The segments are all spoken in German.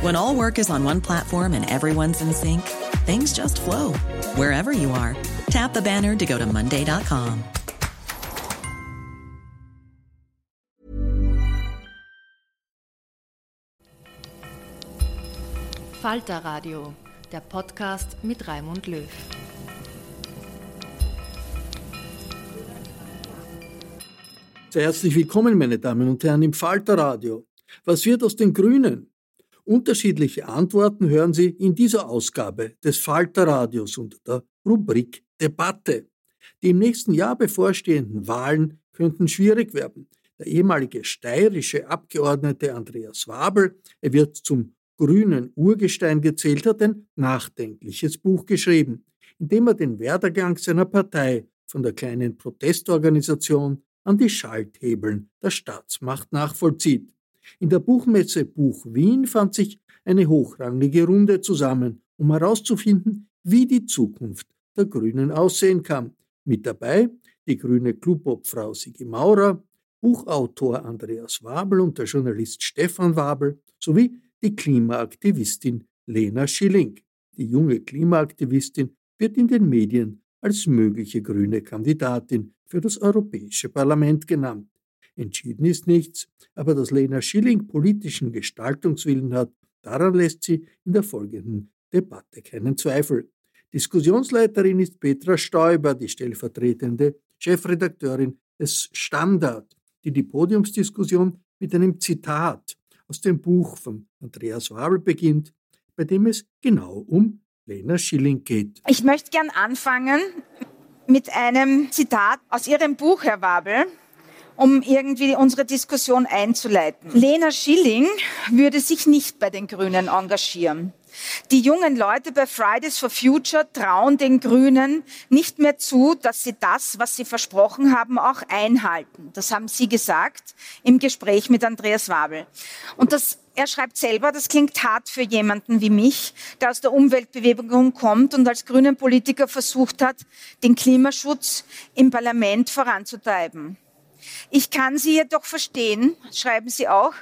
When all work is on one platform and everyone's in sync, things just flow wherever you are. Tap the banner to go to Monday.com. Falter Radio, der Podcast mit Raimund Löw. Sehr herzlich willkommen, meine Damen und Herren, im Falter Radio. Was wird aus den Grünen? Unterschiedliche Antworten hören Sie in dieser Ausgabe des Falterradios unter der Rubrik Debatte. Die im nächsten Jahr bevorstehenden Wahlen könnten schwierig werden. Der ehemalige steirische Abgeordnete Andreas Wabel, er wird zum grünen Urgestein gezählt, hat ein nachdenkliches Buch geschrieben, in dem er den Werdegang seiner Partei von der kleinen Protestorganisation an die Schalthebeln der Staatsmacht nachvollzieht. In der Buchmesse Buch Wien fand sich eine hochrangige Runde zusammen, um herauszufinden, wie die Zukunft der Grünen aussehen kann. Mit dabei die grüne Clubobfrau Sigi Maurer, Buchautor Andreas Wabel und der Journalist Stefan Wabel sowie die Klimaaktivistin Lena Schilling. Die junge Klimaaktivistin wird in den Medien als mögliche grüne Kandidatin für das Europäische Parlament genannt. Entschieden ist nichts, aber dass Lena Schilling politischen Gestaltungswillen hat, daran lässt sie in der folgenden Debatte keinen Zweifel. Diskussionsleiterin ist Petra Stoiber, die stellvertretende Chefredakteurin des Standard, die die Podiumsdiskussion mit einem Zitat aus dem Buch von Andreas Wabel beginnt, bei dem es genau um Lena Schilling geht. Ich möchte gern anfangen mit einem Zitat aus Ihrem Buch, Herr Wabel um irgendwie unsere Diskussion einzuleiten. Lena Schilling würde sich nicht bei den Grünen engagieren. Die jungen Leute bei Fridays for Future trauen den Grünen nicht mehr zu, dass sie das, was sie versprochen haben, auch einhalten. Das haben Sie gesagt im Gespräch mit Andreas Wabel. Und das, er schreibt selber, das klingt hart für jemanden wie mich, der aus der Umweltbewegung kommt und als grünen Politiker versucht hat, den Klimaschutz im Parlament voranzutreiben. Ich kann Sie jedoch verstehen, schreiben Sie auch,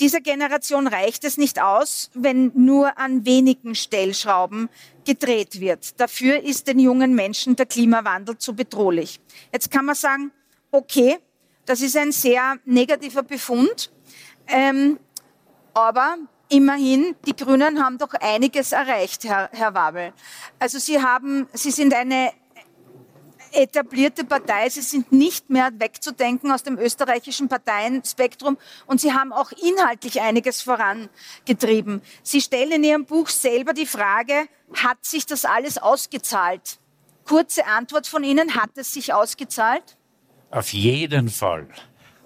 dieser Generation reicht es nicht aus, wenn nur an wenigen Stellschrauben gedreht wird. Dafür ist den jungen Menschen der Klimawandel zu bedrohlich. Jetzt kann man sagen, okay, das ist ein sehr negativer Befund, ähm, aber immerhin, die Grünen haben doch einiges erreicht, Herr, Herr Wabel. Also Sie haben, Sie sind eine etablierte Partei. Sie sind nicht mehr wegzudenken aus dem österreichischen Parteienspektrum und sie haben auch inhaltlich einiges vorangetrieben. Sie stellen in Ihrem Buch selber die Frage, hat sich das alles ausgezahlt? Kurze Antwort von Ihnen, hat es sich ausgezahlt? Auf jeden Fall.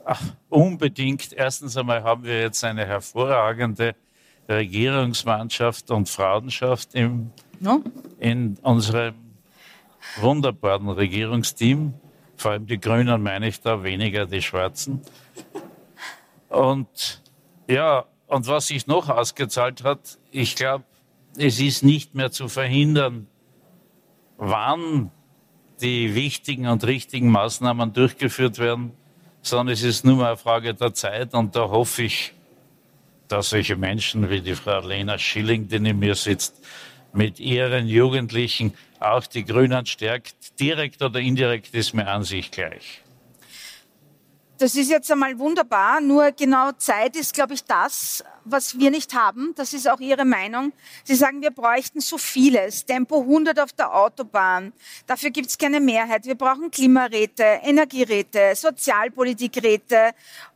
Ach, unbedingt. Erstens einmal haben wir jetzt eine hervorragende Regierungsmannschaft und Frauenschaft im, no? in unserem wunderbaren Regierungsteam. Vor allem die Grünen meine ich da, weniger die Schwarzen. Und ja, und was sich noch ausgezahlt hat, ich glaube, es ist nicht mehr zu verhindern, wann die wichtigen und richtigen Maßnahmen durchgeführt werden, sondern es ist nur mal eine Frage der Zeit. Und da hoffe ich, dass solche Menschen wie die Frau Lena Schilling, die neben mir sitzt, mit ihren Jugendlichen auch die Grünen stärkt. Direkt oder indirekt ist mir an sich gleich. Das ist jetzt einmal wunderbar, nur genau Zeit ist, glaube ich, das, was wir nicht haben. Das ist auch Ihre Meinung. Sie sagen, wir bräuchten so vieles. Tempo 100 auf der Autobahn. Dafür gibt es keine Mehrheit. Wir brauchen Klimaräte, Energieräte, Sozialpolitikräte.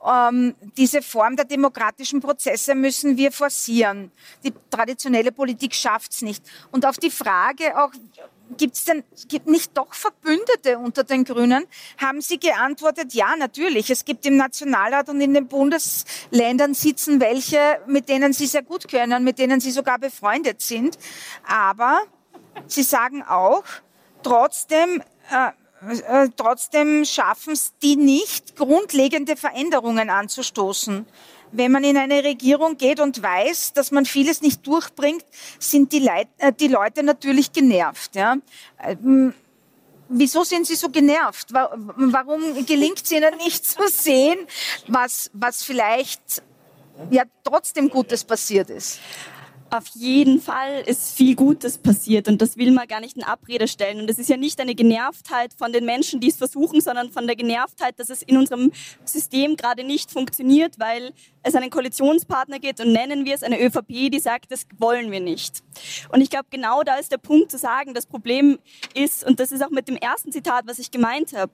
Ähm, diese Form der demokratischen Prozesse müssen wir forcieren. Die traditionelle Politik schafft es nicht. Und auf die Frage auch, gibt es denn gibt nicht doch Verbündete unter den Grünen? Haben Sie geantwortet, ja, natürlich. Es gibt im Nationalrat und in den Bundesländern sitzen welche, mit denen Sie sehr gut können, mit denen Sie sogar befreundet sind. Aber Sie sagen auch, trotzdem, äh, äh, trotzdem schaffen es die nicht, grundlegende Veränderungen anzustoßen wenn man in eine Regierung geht und weiß, dass man vieles nicht durchbringt, sind die, Leit äh, die Leute natürlich genervt. Ja? Ähm, wieso sind Sie so genervt? Warum gelingt es Ihnen nicht zu sehen, was, was vielleicht ja trotzdem Gutes passiert ist? Auf jeden Fall ist viel Gutes passiert und das will man gar nicht in Abrede stellen. Und es ist ja nicht eine Genervtheit von den Menschen, die es versuchen, sondern von der Genervtheit, dass es in unserem System gerade nicht funktioniert, weil es einen Koalitionspartner gibt und nennen wir es eine ÖVP, die sagt, das wollen wir nicht. Und ich glaube, genau da ist der Punkt zu sagen, das Problem ist, und das ist auch mit dem ersten Zitat, was ich gemeint habe,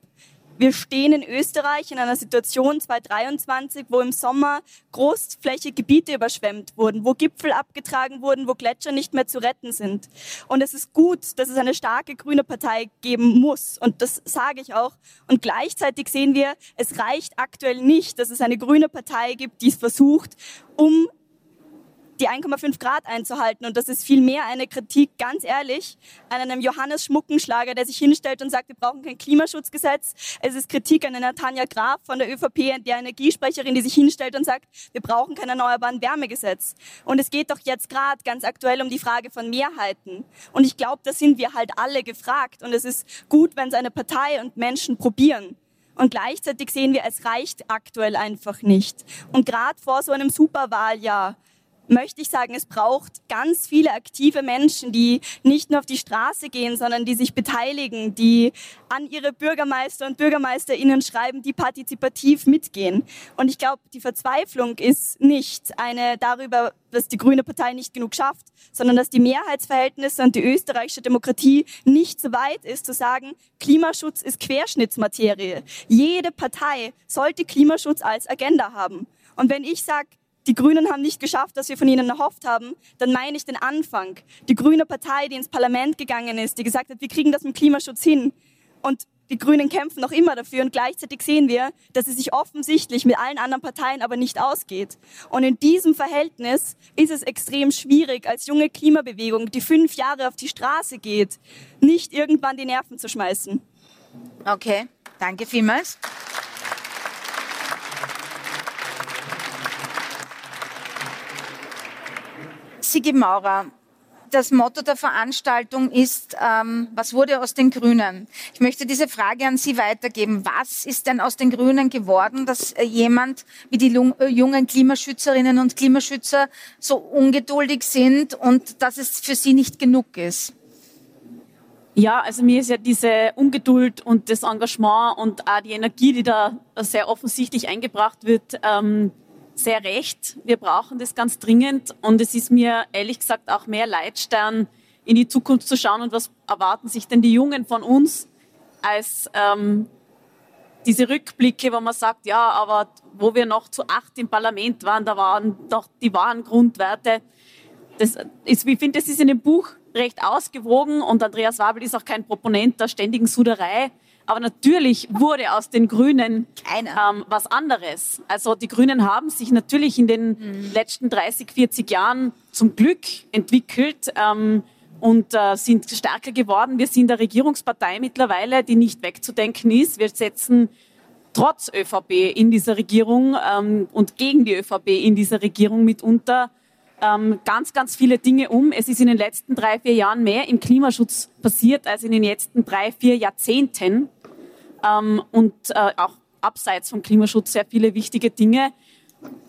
wir stehen in Österreich in einer Situation 2023, wo im Sommer großflächige Gebiete überschwemmt wurden, wo Gipfel abgetragen wurden, wo Gletscher nicht mehr zu retten sind. Und es ist gut, dass es eine starke grüne Partei geben muss. Und das sage ich auch. Und gleichzeitig sehen wir, es reicht aktuell nicht, dass es eine grüne Partei gibt, die es versucht, um die 1,5 Grad einzuhalten. Und das ist vielmehr eine Kritik, ganz ehrlich, an einem Johannes Schmuckenschlager, der sich hinstellt und sagt, wir brauchen kein Klimaschutzgesetz. Es ist Kritik an einer Tanja Graf von der ÖVP, der Energiesprecherin, die sich hinstellt und sagt, wir brauchen kein erneuerbaren Wärmegesetz. Und es geht doch jetzt gerade ganz aktuell um die Frage von Mehrheiten. Und ich glaube, da sind wir halt alle gefragt. Und es ist gut, wenn es eine Partei und Menschen probieren. Und gleichzeitig sehen wir, es reicht aktuell einfach nicht. Und gerade vor so einem Superwahljahr möchte ich sagen, es braucht ganz viele aktive Menschen, die nicht nur auf die Straße gehen, sondern die sich beteiligen, die an ihre Bürgermeister und Bürgermeisterinnen schreiben, die partizipativ mitgehen. Und ich glaube, die Verzweiflung ist nicht eine darüber, dass die Grüne Partei nicht genug schafft, sondern dass die Mehrheitsverhältnisse und die österreichische Demokratie nicht so weit ist, zu sagen, Klimaschutz ist Querschnittsmaterie. Jede Partei sollte Klimaschutz als Agenda haben. Und wenn ich sage, die Grünen haben nicht geschafft, was wir von ihnen erhofft haben, dann meine ich den Anfang. Die grüne Partei, die ins Parlament gegangen ist, die gesagt hat, wir kriegen das mit Klimaschutz hin. Und die Grünen kämpfen noch immer dafür und gleichzeitig sehen wir, dass es sich offensichtlich mit allen anderen Parteien aber nicht ausgeht. Und in diesem Verhältnis ist es extrem schwierig, als junge Klimabewegung, die fünf Jahre auf die Straße geht, nicht irgendwann die Nerven zu schmeißen. Okay, danke vielmals. Sigi Maurer, das Motto der Veranstaltung ist, ähm, was wurde aus den Grünen? Ich möchte diese Frage an Sie weitergeben. Was ist denn aus den Grünen geworden, dass äh, jemand wie die äh, jungen Klimaschützerinnen und Klimaschützer so ungeduldig sind und dass es für Sie nicht genug ist? Ja, also mir ist ja diese Ungeduld und das Engagement und auch die Energie, die da sehr offensichtlich eingebracht wird, ähm, sehr recht. Wir brauchen das ganz dringend und es ist mir ehrlich gesagt auch mehr Leitstern, in die Zukunft zu schauen und was erwarten sich denn die Jungen von uns als ähm, diese Rückblicke, wo man sagt, ja, aber wo wir noch zu acht im Parlament waren, da waren doch die wahren Grundwerte. Das ist, ich finde, das ist in dem Buch recht ausgewogen und Andreas Wabel ist auch kein Proponent der ständigen Suderei. Aber natürlich wurde aus den Grünen ähm, was anderes. Also die Grünen haben sich natürlich in den mhm. letzten 30, 40 Jahren zum Glück entwickelt. Ähm, und äh, sind stärker geworden. Wir sind eine Regierungspartei mittlerweile, die nicht wegzudenken ist. Wir setzen trotz ÖVP in dieser Regierung ähm, und gegen die ÖVP in dieser Regierung mitunter ähm, ganz, ganz viele Dinge um. Es ist in den letzten drei, vier Jahren mehr im Klimaschutz passiert als in den letzten drei, vier Jahrzehnten. Ähm, und äh, auch abseits vom Klimaschutz sehr viele wichtige Dinge.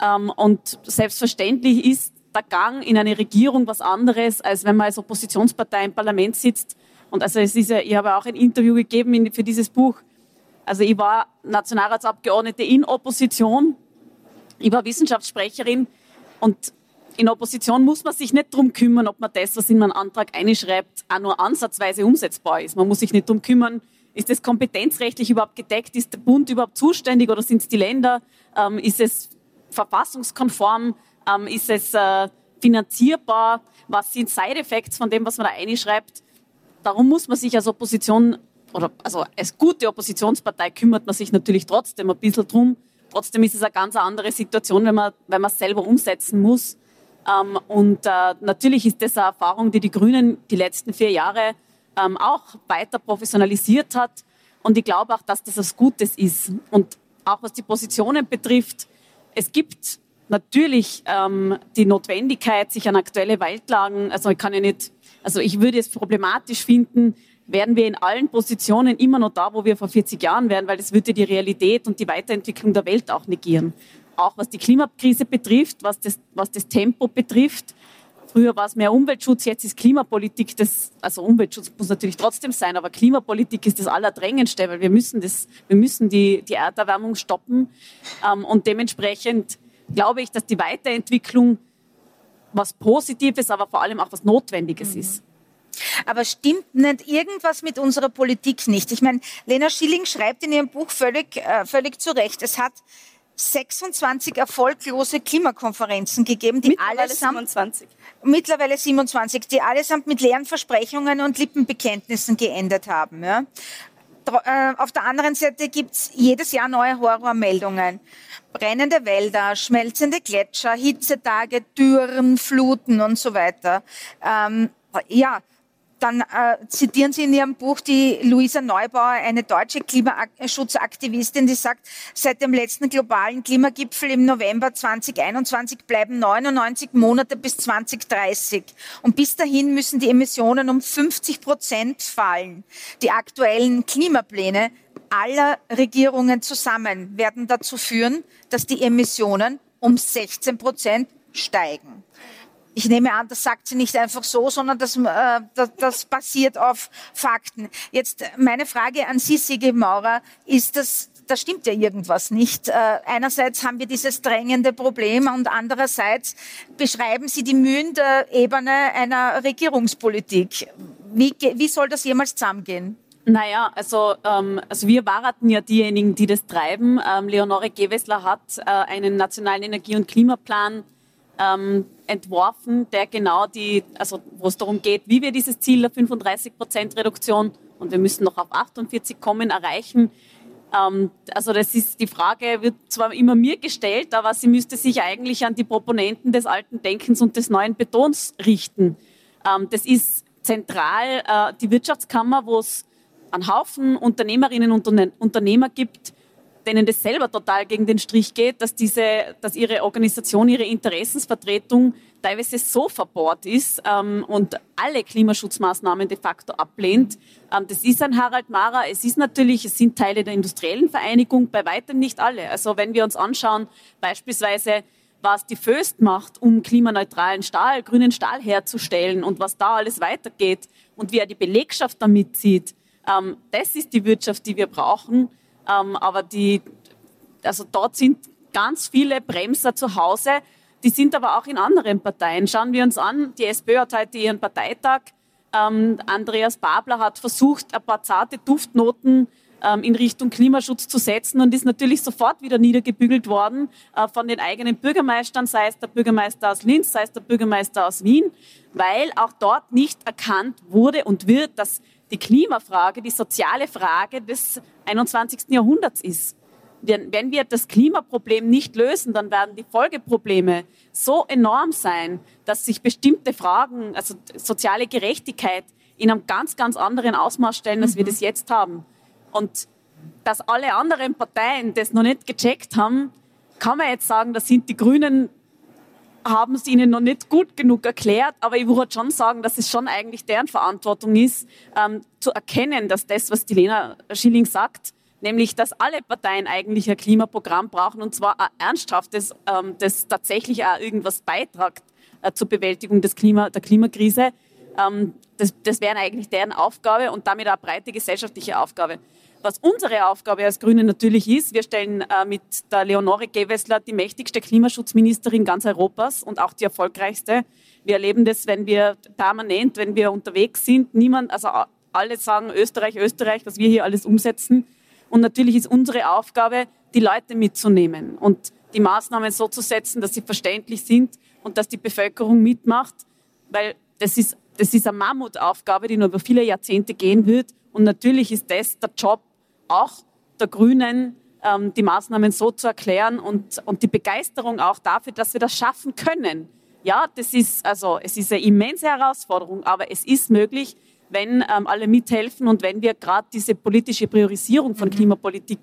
Ähm, und selbstverständlich ist der Gang in eine Regierung was anderes, als wenn man als Oppositionspartei im Parlament sitzt. Und also es ist ja, ich habe auch ein Interview gegeben für dieses Buch. Also ich war Nationalratsabgeordnete in Opposition. Ich war Wissenschaftssprecherin und in Opposition muss man sich nicht darum kümmern, ob man das, was in einen Antrag einschreibt, auch nur ansatzweise umsetzbar ist. Man muss sich nicht darum kümmern, ist das kompetenzrechtlich überhaupt gedeckt, ist der Bund überhaupt zuständig oder sind es die Länder, ähm, ist es verfassungskonform, ähm, ist es äh, finanzierbar, was sind Side-Effects von dem, was man da einschreibt. Darum muss man sich als Opposition oder also als gute Oppositionspartei kümmert man sich natürlich trotzdem ein bisschen drum. Trotzdem ist es eine ganz andere Situation, wenn man, wenn man es selber umsetzen muss. Ähm, und äh, natürlich ist das eine Erfahrung, die die Grünen die letzten vier Jahre ähm, auch weiter professionalisiert hat. Und ich glaube auch, dass das was Gutes ist. Und auch was die Positionen betrifft, es gibt natürlich ähm, die Notwendigkeit, sich an aktuelle Waldlagen, also ich kann ja nicht, also ich würde es problematisch finden, wären wir in allen Positionen immer noch da, wo wir vor 40 Jahren wären, weil das würde die Realität und die Weiterentwicklung der Welt auch negieren auch was die Klimakrise betrifft, was das, was das Tempo betrifft. Früher war es mehr Umweltschutz, jetzt ist Klimapolitik das, also Umweltschutz muss natürlich trotzdem sein, aber Klimapolitik ist das Allerdrängendste, weil wir müssen, das, wir müssen die, die Erderwärmung stoppen. Ähm, und dementsprechend glaube ich, dass die Weiterentwicklung was Positives, aber vor allem auch was Notwendiges mhm. ist. Aber stimmt nicht irgendwas mit unserer Politik nicht? Ich meine, Lena Schilling schreibt in ihrem Buch völlig, äh, völlig zu Recht, es hat 26 erfolglose Klimakonferenzen gegeben, die mittlerweile allesamt 27. mittlerweile 27, die allesamt mit leeren Versprechungen und Lippenbekenntnissen geendet haben. Ja. Äh, auf der anderen Seite gibt es jedes Jahr neue Horrormeldungen. Brennende Wälder, schmelzende Gletscher, Hitzetage, Dürren, Fluten und so weiter. Ähm, ja, dann äh, zitieren Sie in Ihrem Buch die Luisa Neubauer, eine deutsche Klimaschutzaktivistin, die sagt, seit dem letzten globalen Klimagipfel im November 2021 bleiben 99 Monate bis 2030. Und bis dahin müssen die Emissionen um 50 Prozent fallen. Die aktuellen Klimapläne aller Regierungen zusammen werden dazu führen, dass die Emissionen um 16 Prozent steigen. Ich nehme an, das sagt sie nicht einfach so, sondern das, äh, das, das basiert auf Fakten. Jetzt meine Frage an Sie, Sigi Maurer, ist das, da stimmt ja irgendwas nicht. Äh, einerseits haben wir dieses drängende Problem und andererseits beschreiben Sie die Mühen der Ebene einer Regierungspolitik. Wie, wie soll das jemals zusammengehen? Naja, also, ähm, also wir waren ja diejenigen, die das treiben. Ähm, Leonore Gewessler hat äh, einen nationalen Energie- und Klimaplan ähm, entworfen, der genau die, also wo es darum geht, wie wir dieses Ziel der 35 Prozent Reduktion und wir müssen noch auf 48 kommen erreichen. Ähm, also das ist die Frage wird zwar immer mir gestellt, aber sie müsste sich eigentlich an die Proponenten des alten Denkens und des neuen Betons richten. Ähm, das ist zentral äh, die Wirtschaftskammer, wo es einen Haufen Unternehmerinnen und Unternehmer gibt, denen das selber total gegen den Strich geht, dass, diese, dass ihre Organisation, ihre Interessensvertretung teilweise so verbohrt ist ähm, und alle Klimaschutzmaßnahmen de facto ablehnt. Ähm, das ist ein Harald Mara. Es ist natürlich, es sind Teile der industriellen Vereinigung, bei weitem nicht alle. Also wenn wir uns anschauen, beispielsweise, was die Föst macht, um klimaneutralen Stahl, grünen Stahl herzustellen und was da alles weitergeht und wie er die Belegschaft damit sieht, ähm, das ist die Wirtschaft, die wir brauchen. Ähm, aber die, also dort sind ganz viele Bremser zu Hause. Die sind aber auch in anderen Parteien. Schauen wir uns an, die SPÖ hat heute ihren Parteitag. Ähm, Andreas Babler hat versucht, ein paar zarte Duftnoten ähm, in Richtung Klimaschutz zu setzen und ist natürlich sofort wieder niedergebügelt worden äh, von den eigenen Bürgermeistern, sei es der Bürgermeister aus Linz, sei es der Bürgermeister aus Wien, weil auch dort nicht erkannt wurde und wird, dass die Klimafrage die soziale Frage des 21. Jahrhunderts ist. wenn wir das Klimaproblem nicht lösen, dann werden die Folgeprobleme so enorm sein, dass sich bestimmte Fragen, also soziale Gerechtigkeit, in einem ganz, ganz anderen Ausmaß stellen, als mhm. wir das jetzt haben. Und dass alle anderen Parteien das noch nicht gecheckt haben, kann man jetzt sagen, da sind die Grünen haben es ihnen noch nicht gut genug erklärt, aber ich würde schon sagen, dass es schon eigentlich deren Verantwortung ist, ähm, zu erkennen, dass das, was die Lena Schilling sagt, nämlich dass alle Parteien eigentlich ein Klimaprogramm brauchen und zwar ein ernsthaftes, ähm, das tatsächlich auch irgendwas beitragt äh, zur Bewältigung des Klima, der Klimakrise. Ähm, das, das wäre eigentlich deren Aufgabe und damit auch breite gesellschaftliche Aufgabe. Was unsere Aufgabe als Grüne natürlich ist, wir stellen äh, mit der Leonore Gewessler die mächtigste Klimaschutzministerin ganz Europas und auch die erfolgreichste. Wir erleben das, wenn wir permanent, wenn wir unterwegs sind, niemand, also alle sagen Österreich, Österreich, was wir hier alles umsetzen. Und natürlich ist unsere Aufgabe, die Leute mitzunehmen und die Maßnahmen so zu setzen, dass sie verständlich sind und dass die Bevölkerung mitmacht, weil das ist, das ist eine Mammutaufgabe, die noch über viele Jahrzehnte gehen wird. Und natürlich ist das der Job auch der Grünen, ähm, die Maßnahmen so zu erklären und, und die Begeisterung auch dafür, dass wir das schaffen können. Ja, das ist also, es ist eine immense Herausforderung, aber es ist möglich, wenn ähm, alle mithelfen und wenn wir gerade diese politische Priorisierung von mhm. Klimapolitik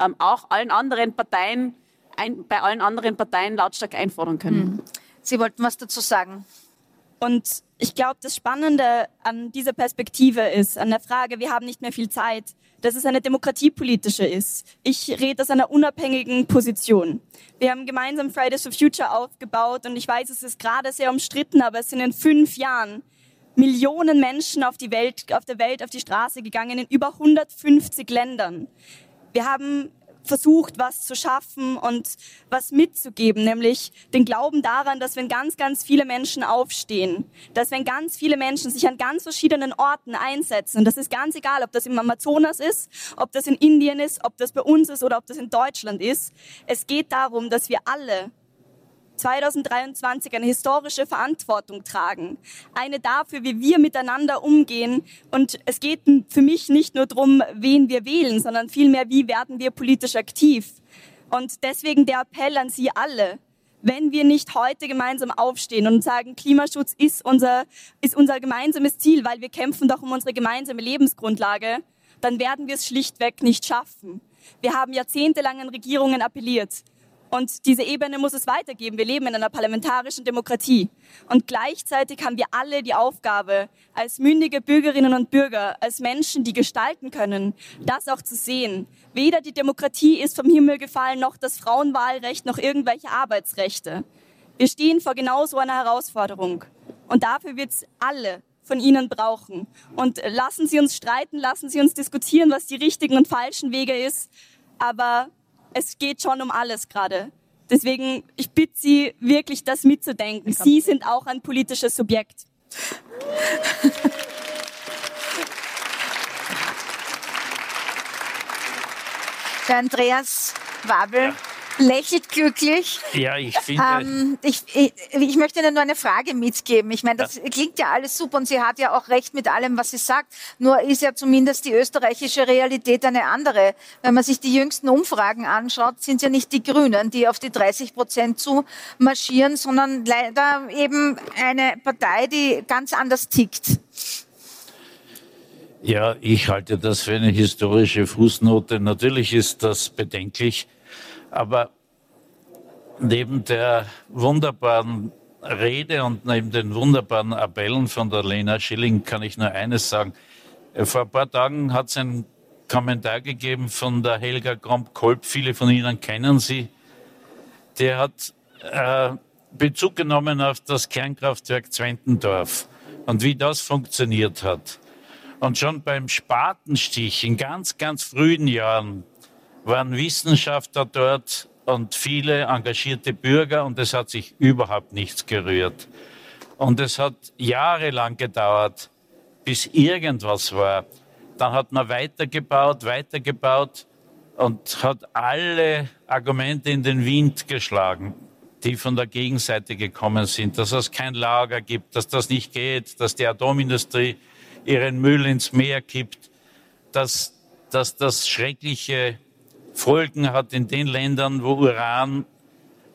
ähm, auch allen anderen Parteien, ein, bei allen anderen Parteien lautstark einfordern können. Mhm. Sie wollten was dazu sagen. Und ich glaube, das Spannende an dieser Perspektive ist, an der Frage, wir haben nicht mehr viel Zeit, dass es eine demokratiepolitische ist. Ich rede aus einer unabhängigen Position. Wir haben gemeinsam Fridays for Future aufgebaut und ich weiß, es ist gerade sehr umstritten, aber es sind in fünf Jahren Millionen Menschen auf, die Welt, auf der Welt auf die Straße gegangen in über 150 Ländern. Wir haben versucht, was zu schaffen und was mitzugeben, nämlich den Glauben daran, dass wenn ganz, ganz viele Menschen aufstehen, dass wenn ganz viele Menschen sich an ganz verschiedenen Orten einsetzen, und das ist ganz egal, ob das im Amazonas ist, ob das in Indien ist, ob das bei uns ist oder ob das in Deutschland ist, es geht darum, dass wir alle 2023 eine historische Verantwortung tragen. Eine dafür, wie wir miteinander umgehen. Und es geht für mich nicht nur darum, wen wir wählen, sondern vielmehr, wie werden wir politisch aktiv. Und deswegen der Appell an Sie alle. Wenn wir nicht heute gemeinsam aufstehen und sagen, Klimaschutz ist unser, ist unser gemeinsames Ziel, weil wir kämpfen doch um unsere gemeinsame Lebensgrundlage, dann werden wir es schlichtweg nicht schaffen. Wir haben jahrzehntelang an Regierungen appelliert. Und diese Ebene muss es weitergeben. Wir leben in einer parlamentarischen Demokratie. Und gleichzeitig haben wir alle die Aufgabe, als mündige Bürgerinnen und Bürger, als Menschen, die gestalten können, das auch zu sehen. Weder die Demokratie ist vom Himmel gefallen, noch das Frauenwahlrecht, noch irgendwelche Arbeitsrechte. Wir stehen vor genau so einer Herausforderung. Und dafür wird es alle von Ihnen brauchen. Und lassen Sie uns streiten, lassen Sie uns diskutieren, was die richtigen und falschen Wege ist. Aber es geht schon um alles gerade. Deswegen, ich bitte Sie wirklich, das mitzudenken. Sie sind auch ein politisches Subjekt. Der Andreas Wabel. Ja lächelt glücklich. Ja, ich finde. Ähm, ich, ich, ich, möchte Ihnen nur eine Frage mitgeben. Ich meine, das ja. klingt ja alles super und sie hat ja auch recht mit allem, was sie sagt. Nur ist ja zumindest die österreichische Realität eine andere. Wenn man sich die jüngsten Umfragen anschaut, sind es ja nicht die Grünen, die auf die 30 Prozent zu marschieren, sondern leider eben eine Partei, die ganz anders tickt. Ja, ich halte das für eine historische Fußnote. Natürlich ist das bedenklich aber neben der wunderbaren Rede und neben den wunderbaren Appellen von der Lena Schilling kann ich nur eines sagen. Vor ein paar Tagen hat es einen Kommentar gegeben von der Helga Kromp-Kolb. Viele von Ihnen kennen sie. Der hat äh, Bezug genommen auf das Kernkraftwerk Zwentendorf und wie das funktioniert hat. Und schon beim Spatenstich in ganz, ganz frühen Jahren waren Wissenschaftler dort und viele engagierte Bürger und es hat sich überhaupt nichts gerührt. Und es hat jahrelang gedauert, bis irgendwas war. Dann hat man weitergebaut, weitergebaut und hat alle Argumente in den Wind geschlagen, die von der Gegenseite gekommen sind, dass es kein Lager gibt, dass das nicht geht, dass die Atomindustrie ihren Müll ins Meer kippt, dass, dass das schreckliche Folgen hat in den Ländern, wo Uran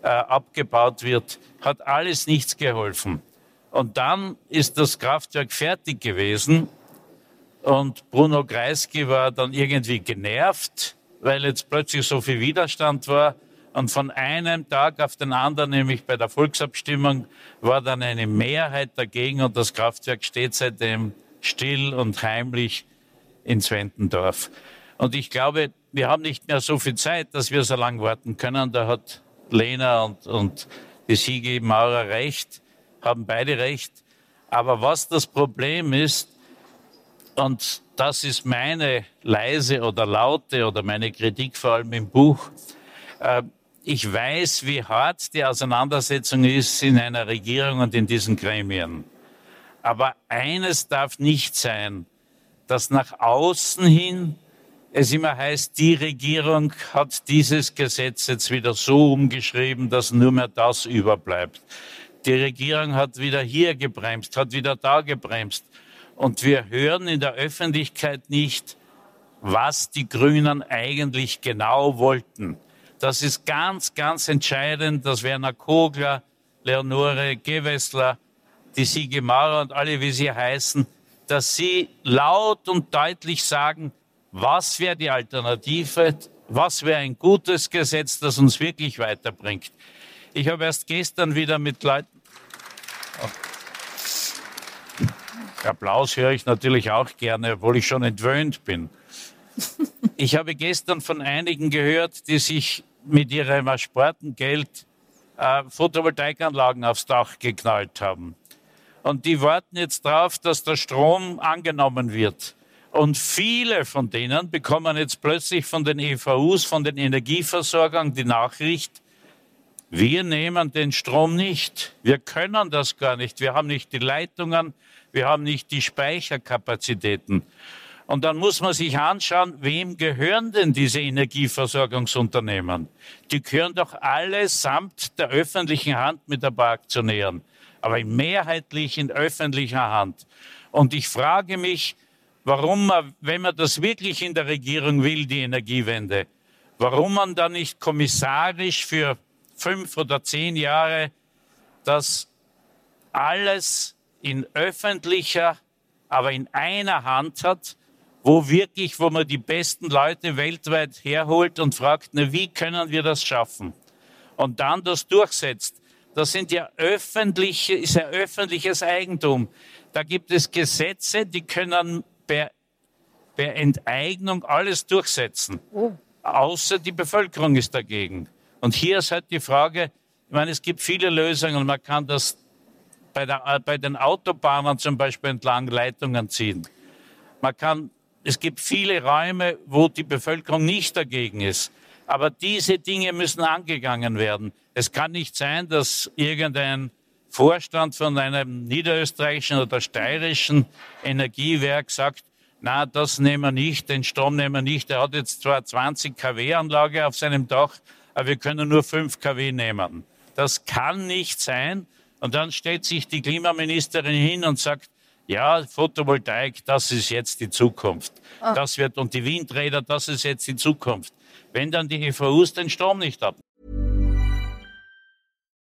äh, abgebaut wird, hat alles nichts geholfen. Und dann ist das Kraftwerk fertig gewesen und Bruno Kreisky war dann irgendwie genervt, weil jetzt plötzlich so viel Widerstand war. Und von einem Tag auf den anderen, nämlich bei der Volksabstimmung, war dann eine Mehrheit dagegen und das Kraftwerk steht seitdem still und heimlich in Zwentendorf. Und ich glaube, wir haben nicht mehr so viel Zeit, dass wir so lange warten können. Da hat Lena und, und die Siege Maurer recht, haben beide recht. Aber was das Problem ist, und das ist meine leise oder laute oder meine Kritik vor allem im Buch, äh, ich weiß, wie hart die Auseinandersetzung ist in einer Regierung und in diesen Gremien. Aber eines darf nicht sein, dass nach außen hin es immer heißt, die Regierung hat dieses Gesetz jetzt wieder so umgeschrieben, dass nur mehr das überbleibt. Die Regierung hat wieder hier gebremst, hat wieder da gebremst. Und wir hören in der Öffentlichkeit nicht, was die Grünen eigentlich genau wollten. Das ist ganz, ganz entscheidend, dass Werner Kogler, Leonore Gewessler, die Siege Maurer und alle, wie sie heißen, dass sie laut und deutlich sagen, was wäre die Alternative, was wäre ein gutes Gesetz, das uns wirklich weiterbringt. Ich habe erst gestern wieder mit Leuten. Applaus höre ich natürlich auch gerne, obwohl ich schon entwöhnt bin. Ich habe gestern von einigen gehört, die sich mit ihrem ersparten äh, Photovoltaikanlagen aufs Dach geknallt haben. Und die warten jetzt darauf, dass der Strom angenommen wird. Und viele von denen bekommen jetzt plötzlich von den EVUs, von den Energieversorgern die Nachricht, wir nehmen den Strom nicht. Wir können das gar nicht. Wir haben nicht die Leitungen, wir haben nicht die Speicherkapazitäten. Und dann muss man sich anschauen, wem gehören denn diese Energieversorgungsunternehmen? Die gehören doch alle samt der öffentlichen Hand mit ein paar Aktionären, aber mehrheitlich in öffentlicher Hand. Und ich frage mich, warum man, wenn man das wirklich in der Regierung will, die Energiewende, warum man dann nicht kommissarisch für fünf oder zehn Jahre das alles in öffentlicher, aber in einer Hand hat, wo wirklich, wo man die besten Leute weltweit herholt und fragt, na, wie können wir das schaffen? Und dann das durchsetzt. Das sind ja öffentliche, ist ja öffentliches Eigentum. Da gibt es Gesetze, die können per, per Enteignung alles durchsetzen. Außer die Bevölkerung ist dagegen. Und hier ist halt die Frage, ich meine, es gibt viele Lösungen. Man kann das bei, der, bei den Autobahnen zum Beispiel entlang Leitungen ziehen. Man kann es gibt viele Räume, wo die Bevölkerung nicht dagegen ist. Aber diese Dinge müssen angegangen werden. Es kann nicht sein, dass irgendein Vorstand von einem niederösterreichischen oder steirischen Energiewerk sagt, na, das nehmen wir nicht, den Strom nehmen wir nicht. Er hat jetzt zwar 20 kW Anlage auf seinem Dach, aber wir können nur 5 kW nehmen. Das kann nicht sein. Und dann stellt sich die Klimaministerin hin und sagt, ja, Photovoltaik, das ist jetzt die Zukunft. Ah. Das wird, und die Windräder, das ist jetzt die Zukunft. Wenn dann die EVUs den Strom nicht haben.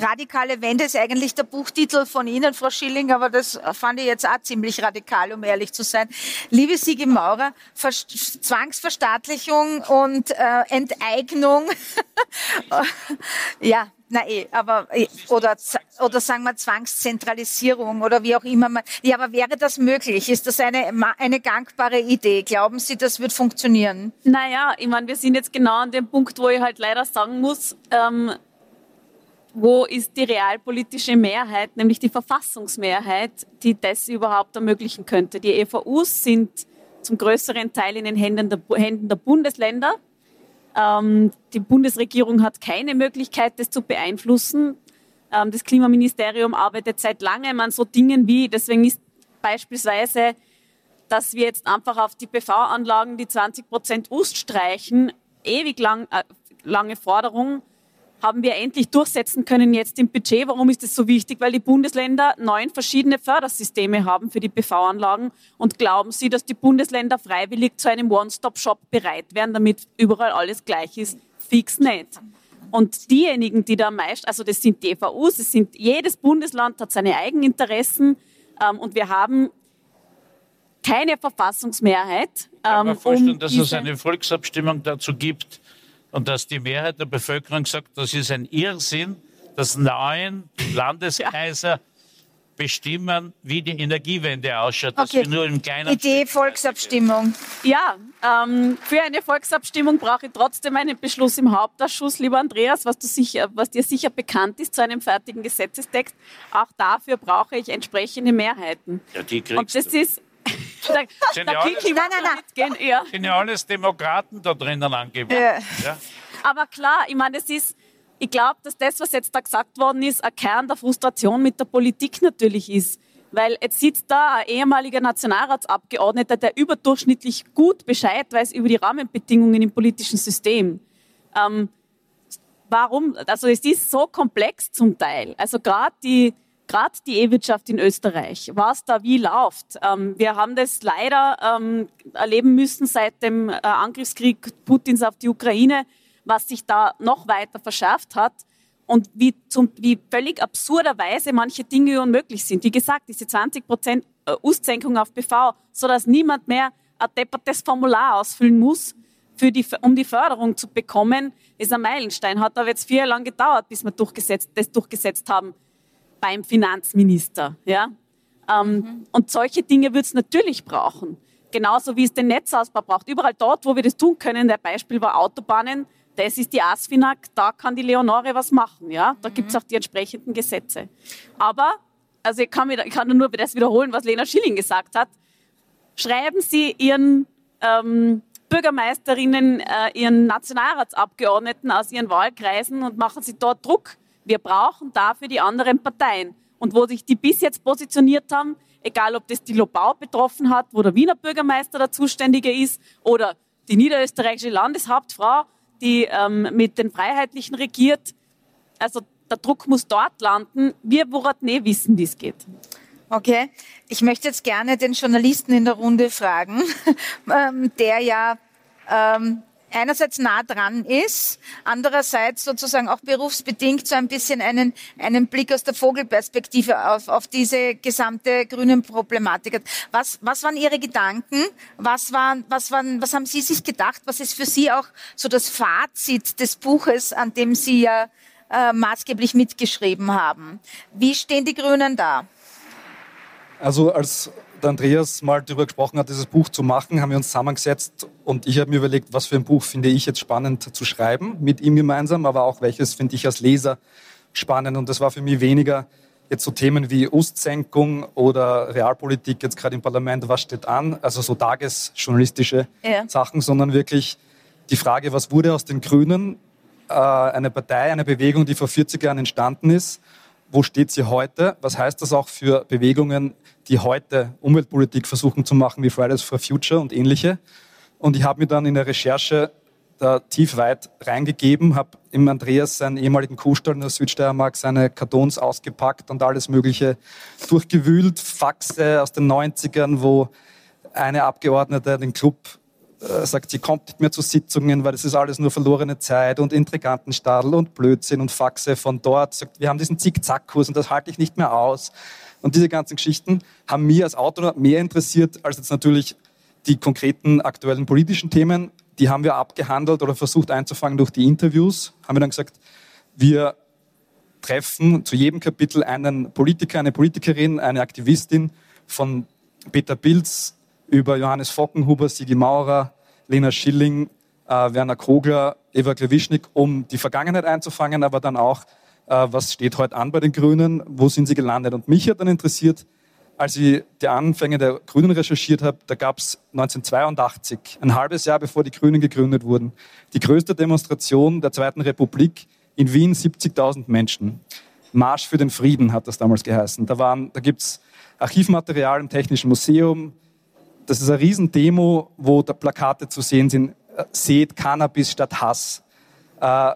Radikale Wende ist eigentlich der Buchtitel von Ihnen, Frau Schilling, aber das fand ich jetzt auch ziemlich radikal, um ehrlich zu sein. Liebe Sigi Maurer, Ver Zwangsverstaatlichung und äh, Enteignung. ja, na eh, aber eh, oder oder sagen wir Zwangszentralisierung oder wie auch immer man. Ja, aber wäre das möglich? Ist das eine eine gangbare Idee? Glauben Sie, das wird funktionieren? Naja, ich meine, wir sind jetzt genau an dem Punkt, wo ich halt leider sagen muss. Ähm, wo ist die realpolitische Mehrheit, nämlich die Verfassungsmehrheit, die das überhaupt ermöglichen könnte. Die EVUs sind zum größeren Teil in den Händen der, Händen der Bundesländer. Ähm, die Bundesregierung hat keine Möglichkeit, das zu beeinflussen. Ähm, das Klimaministerium arbeitet seit langem an so Dingen wie, deswegen ist beispielsweise, dass wir jetzt einfach auf die PV-Anlagen die 20 Prozent Ust streichen, ewig lang, äh, lange Forderung, haben wir endlich durchsetzen können jetzt im Budget. Warum ist das so wichtig? Weil die Bundesländer neun verschiedene Fördersysteme haben für die PV-Anlagen und glauben Sie, dass die Bundesländer freiwillig zu einem One-Stop-Shop bereit wären, damit überall alles gleich ist? Fix nicht. Und diejenigen, die da meist, also das sind die EVUs, es sind, jedes Bundesland hat seine Eigeninteressen ähm, und wir haben keine Verfassungsmehrheit. Ich kann mir ähm, vorstellen, um dass es eine Volksabstimmung dazu gibt und dass die Mehrheit der Bevölkerung sagt, das ist ein Irrsinn, dass neun Landeskaiser bestimmen, wie die Energiewende ausschaut, dass Okay. wir nur im kleinen Idee Volksabstimmung. Ja, ähm, für eine Volksabstimmung brauche ich trotzdem einen Beschluss im Hauptausschuss, lieber Andreas, was, du sicher, was dir sicher bekannt ist zu einem fertigen Gesetzestext. Auch dafür brauche ich entsprechende Mehrheiten. Ja, die Und kriegst das du. ist. Da, Sind da ja alles- Kiki Nein, nein, nein. mitgehen, ja. sind ja alles Demokraten da drinnen angegeben. Ja. Ja. Aber klar, ich meine, das ist, ich glaube, dass das, was jetzt da gesagt worden ist, ein Kern der Frustration mit der Politik natürlich ist. Weil jetzt sitzt da ein ehemaliger Nationalratsabgeordneter, der überdurchschnittlich gut Bescheid weiß über die Rahmenbedingungen im politischen System. Ähm, warum? Also es ist so komplex zum Teil. Also gerade die, gerade die E-Wirtschaft in Österreich, was da wie läuft. Ähm, wir haben das leider ähm, erleben müssen seit dem äh, Angriffskrieg Putins auf die Ukraine, was sich da noch weiter verschärft hat und wie, zum, wie völlig absurderweise manche Dinge unmöglich sind. Wie gesagt, diese 20 Prozent Ustsenkung auf PV, sodass niemand mehr ein deppertes Formular ausfüllen muss, die, um die Förderung zu bekommen, ist ein Meilenstein. Hat aber jetzt vier Jahre lang gedauert, bis wir durchgesetzt, das durchgesetzt haben beim Finanzminister. Ja? Ähm, Und solche Dinge wird es natürlich brauchen. Genauso wie es den Netzausbau braucht. Überall dort, wo wir das tun können, der Beispiel war Autobahnen, das ist die ASFINAG, da kann die Leonore was machen. Ja? Da gibt es auch die entsprechenden Gesetze. Aber, also ich kann, mir, ich kann nur das wiederholen, was Lena Schilling gesagt hat, schreiben Sie Ihren ähm, Bürgermeisterinnen, äh, Ihren Nationalratsabgeordneten aus Ihren Wahlkreisen und machen Sie dort Druck. Wir brauchen dafür die anderen Parteien. Und wo sich die bis jetzt positioniert haben, egal ob das die Lobau betroffen hat, wo der Wiener Bürgermeister der Zuständige ist oder die niederösterreichische Landeshauptfrau, die ähm, mit den Freiheitlichen regiert. Also der Druck muss dort landen. Wir eh wissen, wie es geht. Okay, ich möchte jetzt gerne den Journalisten in der Runde fragen, ähm, der ja ähm, einerseits nah dran ist, andererseits sozusagen auch berufsbedingt so ein bisschen einen, einen Blick aus der Vogelperspektive auf, auf diese gesamte grünen Problematik hat. Was, was waren Ihre Gedanken? Was, waren, was, waren, was haben Sie sich gedacht? Was ist für Sie auch so das Fazit des Buches, an dem Sie ja äh, maßgeblich mitgeschrieben haben? Wie stehen die Grünen da? Also als Andreas mal darüber gesprochen hat, dieses Buch zu machen, haben wir uns zusammengesetzt und ich habe mir überlegt, was für ein Buch finde ich jetzt spannend zu schreiben mit ihm gemeinsam, aber auch welches finde ich als Leser spannend. Und das war für mich weniger jetzt so Themen wie Ostsenkung oder Realpolitik jetzt gerade im Parlament, was steht an, also so tagesjournalistische Ja. Sachen, sondern wirklich die Frage, was wurde aus den Grünen, äh, eine Partei, eine Bewegung, die vor 40 Jahren entstanden ist, wo steht sie heute? Was heißt das auch für Bewegungen, die heute Umweltpolitik versuchen zu machen, wie Fridays for Future und ähnliche? Und ich habe mir dann in der Recherche da tief weit reingegeben, habe im Andreas seinen ehemaligen Kuhstall in der Südsteiermark seine Kartons ausgepackt und alles Mögliche durchgewühlt, Faxe aus den 90ern, wo eine Abgeordnete den Club sagt, sie kommt nicht mehr zu Sitzungen, weil das ist alles nur verlorene Zeit und Intrigantenstadel und Blödsinn und Faxe von dort. Sagt, wir haben diesen Zickzackkurs und das halte ich nicht mehr aus. Und diese ganzen Geschichten haben mir als Autor mehr interessiert als jetzt natürlich die konkreten aktuellen politischen Themen. Die haben wir abgehandelt oder versucht einzufangen durch die Interviews. Haben wir dann gesagt, wir treffen zu jedem Kapitel einen Politiker, eine Politikerin, eine Aktivistin von Peter Pilz über Johannes Fockenhuber, Sigi Maurer, Lena Schilling, äh, Werner Kogler, Eva Klewischnik, um die Vergangenheit einzufangen, aber dann auch äh, was steht heute an bei den Grünen, wo sind sie gelandet. Und mich hat dann interessiert, als ich die Anfänge der Grünen recherchiert habe, da gab es 1982, ein halbes Jahr bevor die Grünen gegründet wurden, die größte Demonstration der Zweiten Republik in Wien, 70.000 Menschen. Marsch für den Frieden hat das damals geheißen. Da, da gibt es Archivmaterial im Technischen Museum. Das ist eine Riesendemo, wo da Plakate zu sehen sind. Äh, seht Cannabis statt Hass. Äh,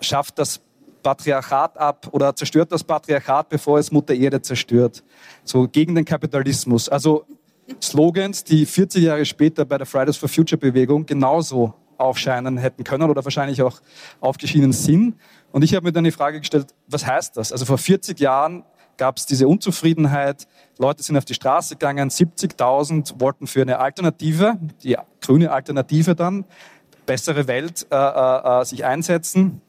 schafft das Patriarchat ab oder zerstört das Patriarchat, bevor es Mutter Erde zerstört. So gegen den Kapitalismus. Also Slogans, die 40 Jahre später bei der Fridays for Future Bewegung genauso aufscheinen hätten können oder wahrscheinlich auch aufgeschienen sind. Und ich habe mir dann die Frage gestellt, was heißt das? Also vor 40 Jahren gab es diese Unzufriedenheit, Leute sind auf die Straße gegangen, 70.000 wollten für eine Alternative, die grüne Alternative dann, bessere Welt äh, äh, äh sich einsetzen.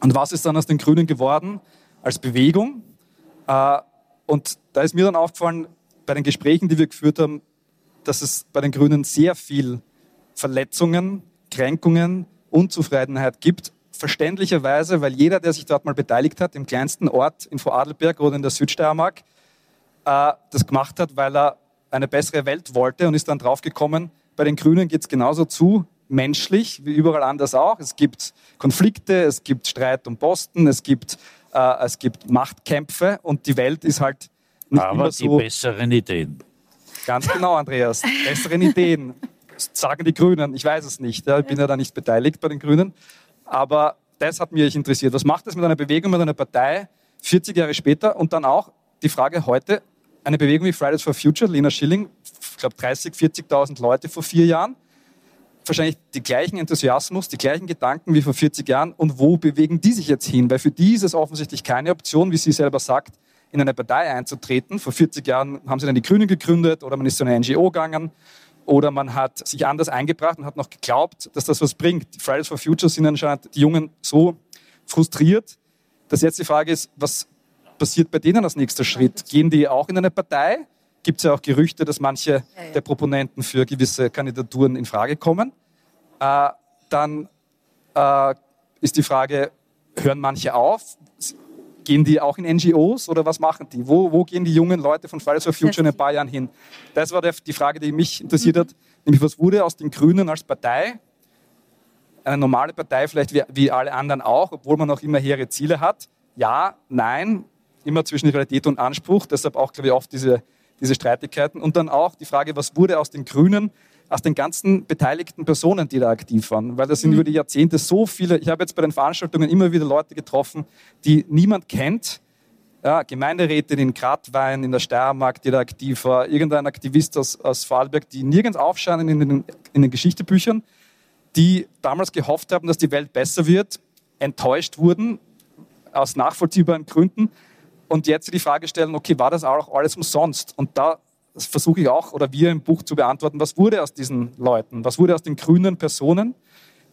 Und was ist dann aus den Grünen geworden? Als Bewegung. Äh, und da ist mir dann aufgefallen, bei den Gesprächen, die wir geführt haben, dass es bei den Grünen sehr viel Verletzungen, Kränkungen, Unzufriedenheit gibt. Verständlicherweise, weil jeder, der sich dort mal beteiligt hat, im kleinsten Ort in Vorarlberg oder in der Südsteiermark, äh, das gemacht hat, weil er eine bessere Welt wollte und ist dann draufgekommen, bei den Grünen geht es genauso zu, menschlich, wie überall anders auch. Es gibt Konflikte, es gibt Streit um Posten, es gibt, äh, es gibt Machtkämpfe und die Welt ist halt nicht Aber immer so. die besseren Ideen. Ganz genau, Andreas. besseren Ideen. Sagen die Grünen. Ich weiß es nicht. Ich bin ja da nicht beteiligt bei den Grünen. Aber das hat mich interessiert. Was macht das mit einer Bewegung, mit einer Partei 40 Jahre später? Und dann auch die Frage heute, eine Bewegung wie Fridays for Future, Lena Schilling, ich glaube 30, 40.000 Leute vor vier Jahren, wahrscheinlich die gleichen Enthusiasmus, die gleichen Gedanken wie vor 40 Jahren. Und wo bewegen die sich jetzt hin? Weil für die ist es offensichtlich keine Option, wie sie selber sagt, in eine Partei einzutreten. Vor 40 Jahren haben sie dann die Grünen gegründet oder man ist zu einer NGO gegangen oder man hat sich anders eingebracht und hat noch geglaubt, dass das was bringt. Die Fridays for Future sind anscheinend die Jungen so frustriert, dass jetzt die Frage ist, was passiert bei denen als nächster Schritt? Gehen die auch in eine Partei? gibt es ja auch Gerüchte, dass manche der Proponenten für gewisse Kandidaturen in Frage kommen. Äh, dann äh, ist die Frage, hören manche auf? Gehen die auch in NGOs oder was machen die? Wo, wo gehen die jungen Leute von Fridays for Future in ein paar Jahren hin? Das war die Frage, die mich interessiert mhm. hat. Nämlich, was wurde aus den Grünen als Partei? Eine normale Partei, vielleicht wie, wie alle anderen auch, obwohl man auch immer hehre Ziele hat. Ja, nein, immer zwischen Realität und Anspruch. Deshalb auch, glaube ich, oft diese diese Streitigkeiten. Und dann auch die Frage, was wurde aus den Grünen, aus den ganzen beteiligten Personen, die da aktiv waren. Weil das sind mhm. über die Jahrzehnte so viele, ich habe jetzt bei den Veranstaltungen immer wieder Leute getroffen, die niemand kennt. Ja, Gemeinderäte in Gradwein, in der Steiermark, die da aktiv war, irgendein Aktivist aus, aus Vorarlberg, die nirgends aufscheinen in den, in den Geschichtebüchern, die damals gehofft haben, dass die Welt besser wird, enttäuscht wurden, aus nachvollziehbaren Gründen und jetzt die Frage stellen, okay, war das auch alles umsonst? Und da versuche ich auch, oder wir im Buch zu beantworten, was wurde aus diesen Leuten? Was wurde aus den grünen Personen,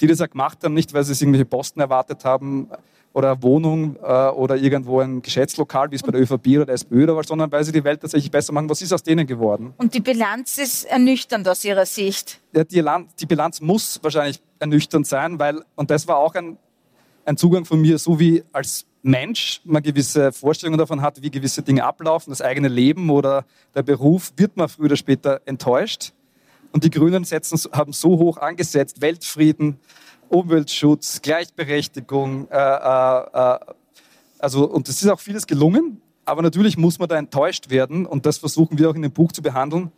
die das ja gemacht haben, nicht weil sie irgendwelche Posten erwartet haben oder Wohnung äh, oder irgendwo ein Geschäftslokal, wie es bei der ÖVP oder der SPÖ war, sondern weil sie die Welt tatsächlich besser machen. Was ist aus denen geworden? Und die Bilanz ist ernüchternd aus Ihrer Sicht? Ja, die, die Bilanz muss wahrscheinlich ernüchternd sein, weil, und das war auch ein, ein Zugang von mir, so wie als Mensch man gewisse Vorstellungen davon hat, wie gewisse Dinge ablaufen, das eigene Leben oder der Beruf, wird man früher oder später enttäuscht. Und die Grünen setzen, haben so hoch angesetzt, Weltfrieden, Umweltschutz, Gleichberechtigung. Äh, äh, äh also, und es ist auch vieles gelungen, aber natürlich muss man da enttäuscht werden und das versuchen wir auch in dem Buch zu behandeln.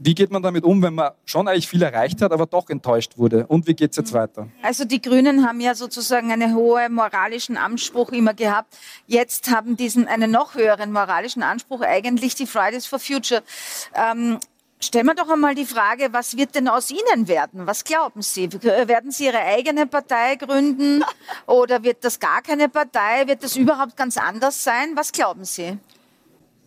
Wie geht man damit um, wenn man schon eigentlich viel erreicht hat, aber doch enttäuscht wurde? Und wie geht es jetzt weiter? Also die Grünen haben ja sozusagen einen hohen moralischen Anspruch immer gehabt. Jetzt haben diesen einen noch höheren moralischen Anspruch eigentlich die Fridays for Future. Ähm, Stellen wir doch einmal die Frage, was wird denn aus Ihnen werden? Was glauben Sie? Werden Sie Ihre eigene Partei gründen oder wird das gar keine Partei? Wird das überhaupt ganz anders sein? Was glauben Sie?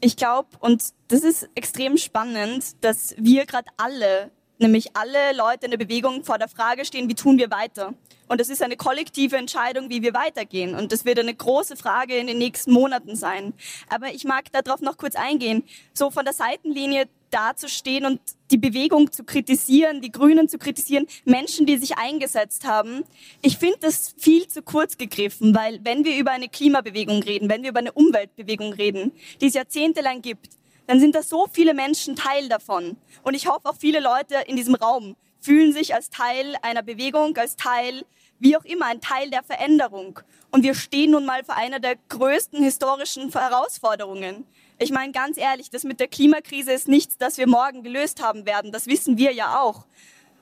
Ich glaube, und das ist extrem spannend, dass wir gerade alle, nämlich alle Leute in der Bewegung vor der Frage stehen, wie tun wir weiter? Und das ist eine kollektive Entscheidung, wie wir weitergehen. Und das wird eine große Frage in den nächsten Monaten sein. Aber ich mag darauf noch kurz eingehen. So von der Seitenlinie dazustehen und die Bewegung zu kritisieren, die Grünen zu kritisieren, Menschen, die sich eingesetzt haben. Ich finde das viel zu kurz gegriffen, weil wenn wir über eine Klimabewegung reden, wenn wir über eine Umweltbewegung reden, die es jahrzehntelang gibt, dann sind da so viele Menschen Teil davon. Und ich hoffe auch viele Leute in diesem Raum fühlen sich als Teil einer Bewegung, als Teil, wie auch immer, ein Teil der Veränderung. Und wir stehen nun mal vor einer der größten historischen Herausforderungen. Ich meine, ganz ehrlich, das mit der Klimakrise ist nichts, das wir morgen gelöst haben werden. Das wissen wir ja auch.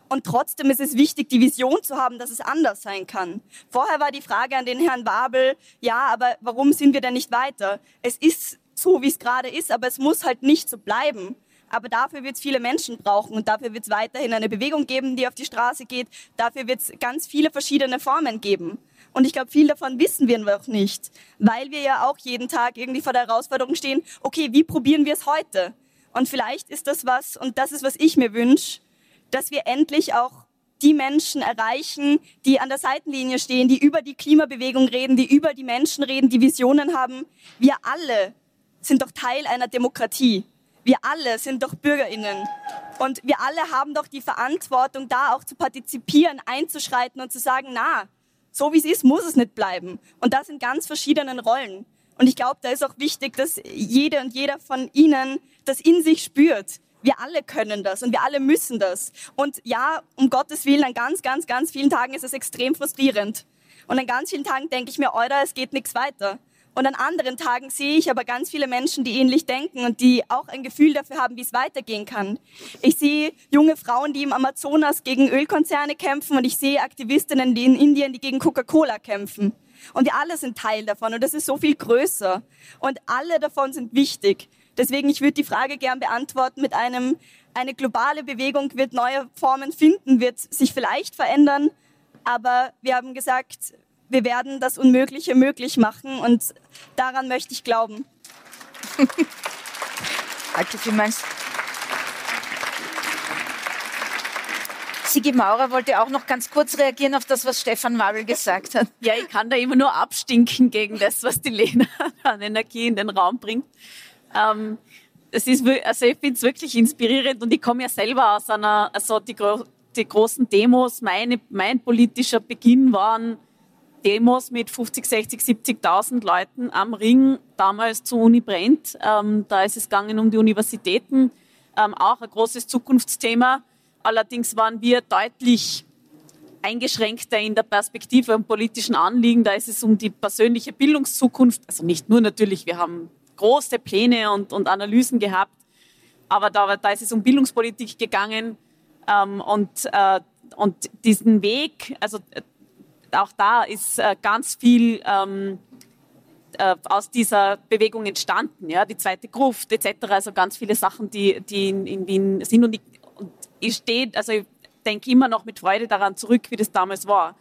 Und trotzdem ist es wichtig, die Vision zu haben, dass es anders sein kann. Vorher war die Frage an den Herrn Babel, ja, aber warum sind wir denn nicht weiter? Es ist so, wie es gerade ist, aber es muss halt nicht so bleiben. Aber dafür wird es viele Menschen brauchen und dafür wird es weiterhin eine Bewegung geben, die auf die Straße geht. Dafür wird es ganz viele verschiedene Formen geben. Und ich glaube, viel davon wissen wir noch nicht, weil wir ja auch jeden Tag irgendwie vor der Herausforderung stehen, okay, wie probieren wir es heute? Und vielleicht ist das was, und das ist, was ich mir wünsche, dass wir endlich auch die Menschen erreichen, die an der Seitenlinie stehen, die über die Klimabewegung reden, die über die Menschen reden, die Visionen haben. Wir alle sind doch Teil einer Demokratie. Wir alle sind doch Bürgerinnen. Und wir alle haben doch die Verantwortung, da auch zu partizipieren, einzuschreiten und zu sagen, na, so wie es ist, muss es nicht bleiben. Und das in ganz verschiedenen Rollen. Und ich glaube, da ist auch wichtig, dass jede und jeder von Ihnen das in sich spürt. Wir alle können das und wir alle müssen das. Und ja, um Gottes Willen, an ganz, ganz, ganz vielen Tagen ist es extrem frustrierend. Und an ganz vielen Tagen denke ich mir, Euer, es geht nichts weiter. Und an anderen Tagen sehe ich aber ganz viele Menschen, die ähnlich denken und die auch ein Gefühl dafür haben, wie es weitergehen kann. Ich sehe junge Frauen, die im Amazonas gegen Ölkonzerne kämpfen und ich sehe Aktivistinnen, die in Indien, die gegen Coca-Cola kämpfen. Und wir alle sind Teil davon und das ist so viel größer. Und alle davon sind wichtig. Deswegen, ich würde die Frage gern beantworten mit einem, eine globale Bewegung wird neue Formen finden, wird sich vielleicht verändern. Aber wir haben gesagt, wir werden das Unmögliche möglich machen und daran möchte ich glauben. Danke vielmals. Sigi Maurer wollte auch noch ganz kurz reagieren auf das, was Stefan Wabel gesagt hat. Ja, ich kann da immer nur abstinken gegen das, was die Lena an Energie in den Raum bringt. Ähm, es ist, also ich finde es wirklich inspirierend und ich komme ja selber aus einer, also die, die großen Demos, meine, mein politischer Beginn waren Demos mit 50, 60, 70.000 Leuten am Ring, damals zur Uni Brent. Ähm, da ist es gegangen um die Universitäten, ähm, auch ein großes Zukunftsthema. Allerdings waren wir deutlich eingeschränkter in der Perspektive und politischen Anliegen. Da ist es um die persönliche Bildungszukunft, also nicht nur natürlich, wir haben große Pläne und, und Analysen gehabt, aber da, da ist es um Bildungspolitik gegangen ähm, und, äh, und diesen Weg, also auch da ist äh, ganz viel ähm, äh, aus dieser Bewegung entstanden. Ja? Die zweite Gruft etc. Also ganz viele Sachen, die, die in, in Wien sind. Und ich, und ich stehe, also ich denke immer noch mit Freude daran zurück, wie das damals war.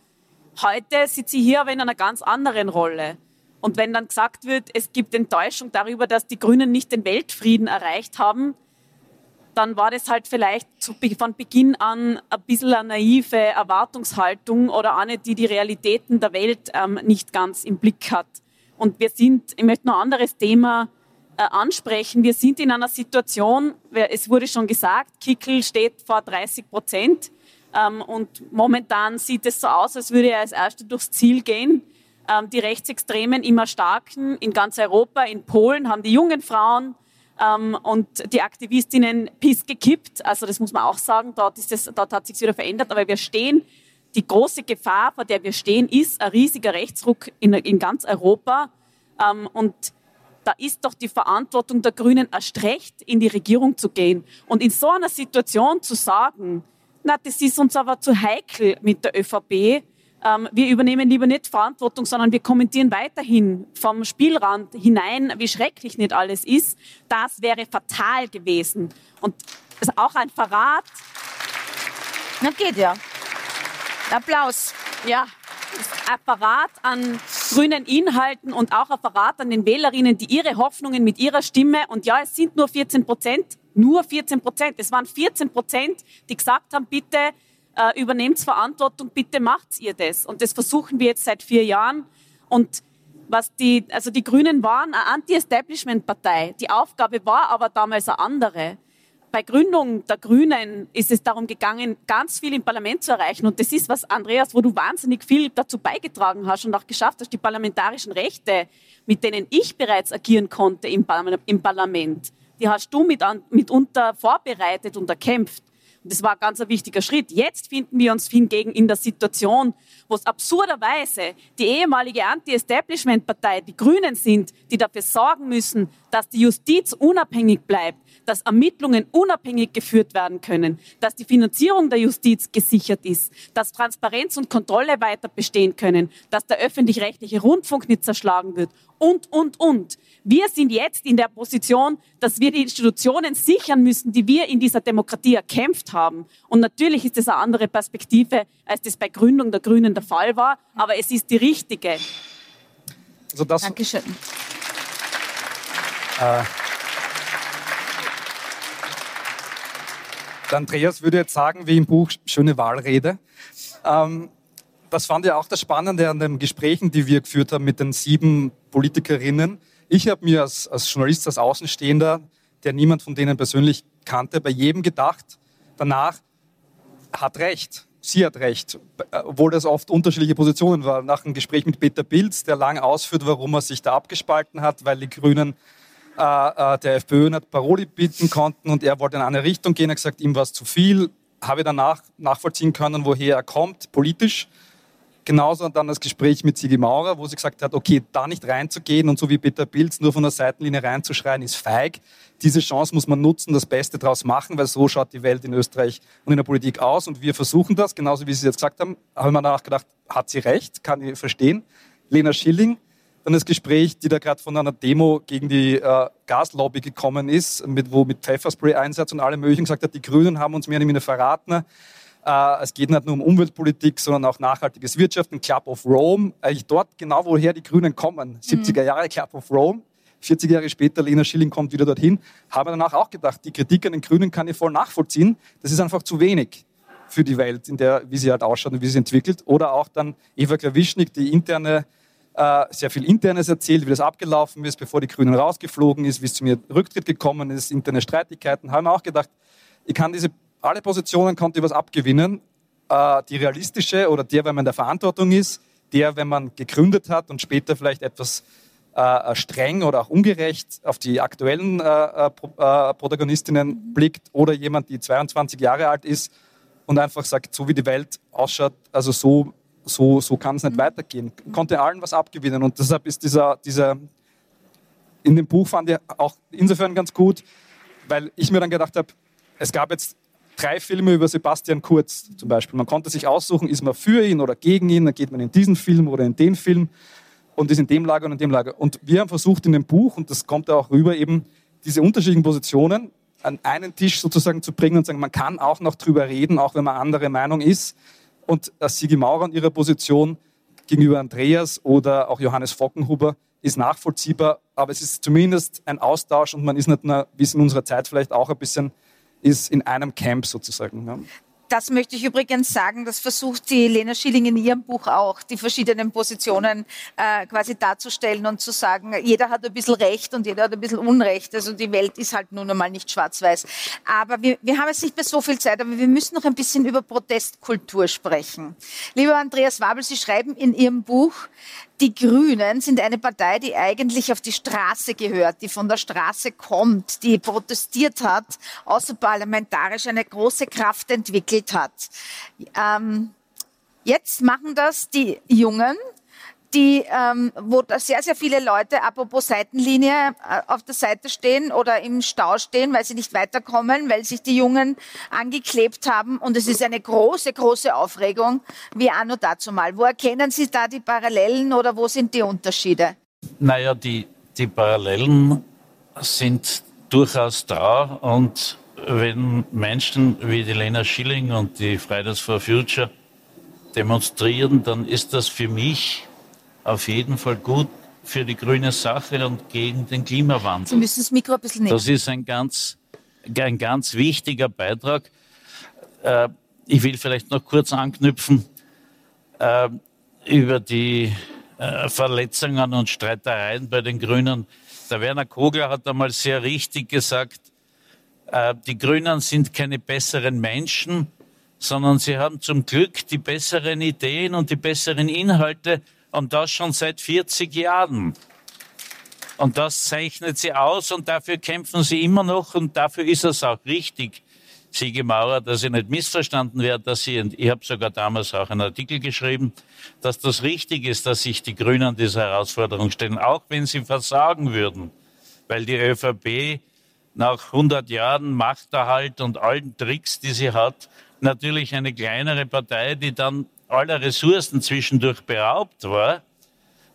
Heute sitze ich hier aber in einer ganz anderen Rolle. Und wenn dann gesagt wird, es gibt Enttäuschung darüber, dass die Grünen nicht den Weltfrieden erreicht haben, dann war das halt vielleicht von Beginn an ein bisschen eine naive Erwartungshaltung oder eine, die die Realitäten der Welt ähm, nicht ganz im Blick hat. Und wir sind, ich möchte noch ein anderes Thema äh, ansprechen. Wir sind in einer Situation, es wurde schon gesagt, Kickel steht vor 30 Prozent. Ähm, und momentan sieht es so aus, als würde er als Erster durchs Ziel gehen. Ähm, die Rechtsextremen immer starken in ganz Europa, in Polen haben die jungen Frauen ähm, und die Aktivistinnen Piss gekippt. Also das muss man auch sagen, dort, ist das, dort hat sich wieder verändert. Aber wir stehen, die große Gefahr, vor der wir stehen, ist ein riesiger Rechtsruck in, in ganz Europa. Ähm, und da ist doch die Verantwortung der Grünen erst recht, in die Regierung zu gehen. Und in so einer Situation zu sagen, na, das ist uns aber zu heikel mit der ÖVP, wir übernehmen lieber nicht Verantwortung, sondern wir kommentieren weiterhin vom Spielrand hinein, wie schrecklich nicht alles ist. Das wäre fatal gewesen. Und das ist auch ein Verrat. Na geht ja. Applaus. Ja, ein Verrat an grünen Inhalten und auch ein Verrat an den Wählerinnen, die ihre Hoffnungen mit ihrer Stimme, und ja, es sind nur 14 Prozent, nur 14 Prozent, es waren 14 Prozent, die gesagt haben, bitte äh, übernehmt Verantwortung, bitte macht ihr das. Und das versuchen wir jetzt seit vier Jahren. Und was die, also die Grünen waren eine Anti-Establishment-Partei. Die Aufgabe war aber damals eine andere. bei Gründung der Grünen ist es darum gegangen, ganz viel im Parlament zu erreichen. Und das ist was, Andreas, wo du wahnsinnig viel dazu beigetragen hast und auch geschafft hast, die parlamentarischen Rechte, mit denen ich bereits agieren konnte im, Parlament, die hast du mit, mitunter vorbereitet und erkämpft. Das war ein ganz wichtiger Schritt. Jetzt finden wir uns hingegen in der Situation, wo es absurderweise die ehemalige Anti-Establishment-Partei, die Grünen sind, die dafür sorgen müssen, dass die Justiz unabhängig bleibt, dass Ermittlungen unabhängig geführt werden können, dass die Finanzierung der Justiz gesichert ist, dass Transparenz und Kontrolle weiter bestehen können, dass der öffentlich-rechtliche Rundfunk nicht zerschlagen wird und, und, und. Wir sind jetzt in der Position, dass wir die Institutionen sichern müssen, die wir in dieser Demokratie erkämpft haben. Und natürlich ist das eine andere Perspektive, als das bei Gründung der Grünen der Fall war, aber es ist die richtige. Also das, Dankeschön. Äh, Andreas würde jetzt sagen, wie im Buch, schöne Wahlrede. Ähm, das fand ich auch das Spannende an den Gesprächen, die wir geführt haben mit den sieben Politikerinnen. Ich habe mir als, als Journalist, als Außenstehender, der niemand von denen persönlich kannte, bei jedem gedacht, danach hat recht, sie hat recht, obwohl das oft unterschiedliche Positionen waren. Nach einem Gespräch mit Peter Pilz, der lang ausführt, warum er sich da abgespalten hat, weil die Grünen der FPÖ nicht Paroli bieten konnten und er wollte in eine Richtung gehen. Er hat gesagt, ihm war es zu viel. Habe ich danach nachvollziehen können, woher er kommt, politisch. Genauso dann das Gespräch mit Sigi Maurer, wo sie gesagt hat, okay, da nicht reinzugehen und so wie Peter Pilz nur von der Seitenlinie reinzuschreien, ist feig. Diese Chance muss man nutzen, das Beste daraus machen, weil so schaut die Welt in Österreich und in der Politik aus. Und wir versuchen das, genauso wie Sie jetzt gesagt haben, haben wir danach gedacht, hat sie recht, kann ich verstehen. Lena Schilling, dann das Gespräch, die da gerade von einer Demo gegen die äh, Gaslobby gekommen ist, mit, wo mit Pfefferspray-Einsatz und allem möglichen gesagt hat, die Grünen haben uns mehr oder weniger verraten. Äh, es geht nicht nur um Umweltpolitik, sondern auch nachhaltiges Wirtschaften, Club of Rome. Eigentlich dort genau, woher die Grünen kommen. 70er mhm. Jahre Club of Rome. 40 Jahre später, Lena Schilling kommt wieder dorthin. Habe danach auch gedacht, die Kritik an den Grünen kann ich voll nachvollziehen. Das ist einfach zu wenig für die Welt, in der, wie sie halt ausschaut und wie sie entwickelt. Oder auch dann Eva Klawischnik, die interne äh, sehr viel Internes erzählt, wie das abgelaufen ist, bevor die Grünen rausgeflogen ist, wie es zu mir Rücktritt gekommen ist, interne Streitigkeiten. Haben wir auch gedacht, ich kann diese, alle Positionen konnte ich was abgewinnen. Äh, die realistische oder der, wenn man in der Verantwortung ist, der, wenn man gegründet hat und später vielleicht etwas äh, streng oder auch ungerecht auf die aktuellen Protagonistinnen blickt oder jemand, die 22 Jahre alt ist und einfach sagt, so wie die Welt ausschaut, also so so, so kann es nicht mhm. weitergehen. Konnte allen was abgewinnen und deshalb ist dieser, dieser, in dem Buch fand ich auch insofern ganz gut, weil ich mir dann gedacht habe, es gab jetzt drei Filme über Sebastian Kurz zum Beispiel. Man konnte sich aussuchen, ist man für ihn oder gegen ihn, dann geht man in diesen Film oder in den Film und ist in dem Lager und in dem Lager. Und wir haben versucht in dem Buch, und das kommt auch rüber, eben diese unterschiedlichen Positionen an einen Tisch sozusagen zu bringen und sagen, man kann auch noch drüber reden, auch wenn man andere Meinung ist. Und Sigi Maurer in ihrer Position gegenüber Andreas oder auch Johannes Fockenhuber ist nachvollziehbar, aber es ist zumindest ein Austausch und man ist nicht nur, wie es in unserer Zeit vielleicht auch ein bisschen ist, in einem Camp sozusagen. Ja. Das möchte ich übrigens sagen, das versucht die Lena Schilling in ihrem Buch auch, die verschiedenen Positionen äh, quasi darzustellen und zu sagen, jeder hat ein bisschen Recht und jeder hat ein bisschen Unrecht. Also die Welt ist halt nun einmal nicht schwarz-weiß. Aber wir, wir haben jetzt nicht mehr so viel Zeit, aber wir müssen noch ein bisschen über Protestkultur sprechen. Lieber Andreas Wabel, Sie schreiben in Ihrem Buch, die Grünen sind eine Partei, die eigentlich auf die Straße gehört, die von der Straße kommt, die protestiert hat, außerparlamentarisch eine große Kraft entwickelt hat. Ähm, jetzt machen das die Jungen, die, ähm, wo sehr, sehr viele Leute, apropos Seitenlinie, äh, auf der Seite stehen oder im Stau stehen, weil sie nicht weiterkommen, weil sich die Jungen angeklebt haben. Und es ist eine große, große Aufregung, wie anno dazu mal. Wo erkennen Sie da die Parallelen oder wo sind die Unterschiede? Naja, die, die Parallelen sind durchaus da und wenn Menschen wie die Lena Schilling und die Fridays for Future demonstrieren, dann ist das für mich auf jeden Fall gut für die grüne Sache und gegen den Klimawandel. Sie müssen das Mikro ein bisschen nehmen. Das ist ein ganz, ein ganz wichtiger Beitrag. Äh, ich will vielleicht noch kurz anknüpfen äh, über die äh, Verletzungen und Streitereien bei den Grünen. Der Werner Kogler hat einmal sehr richtig gesagt, Äh, die Grünen sind keine besseren Menschen, sondern sie haben zum Glück die besseren Ideen und die besseren Inhalte und das schon seit 40 Jahren. Und das zeichnet sie aus und dafür kämpfen sie immer noch und dafür ist es auch richtig, Siege Maurer, dass ich nicht missverstanden werde, dass sie, ich habe sogar damals auch einen Artikel geschrieben, dass das richtig ist, dass sich die Grünen dieser Herausforderung stellen, auch wenn sie versagen würden, weil die ÖVP nach 100 Jahren Machterhalt und allen Tricks, die sie hat, natürlich eine kleinere Partei, die dann aller Ressourcen zwischendurch beraubt war,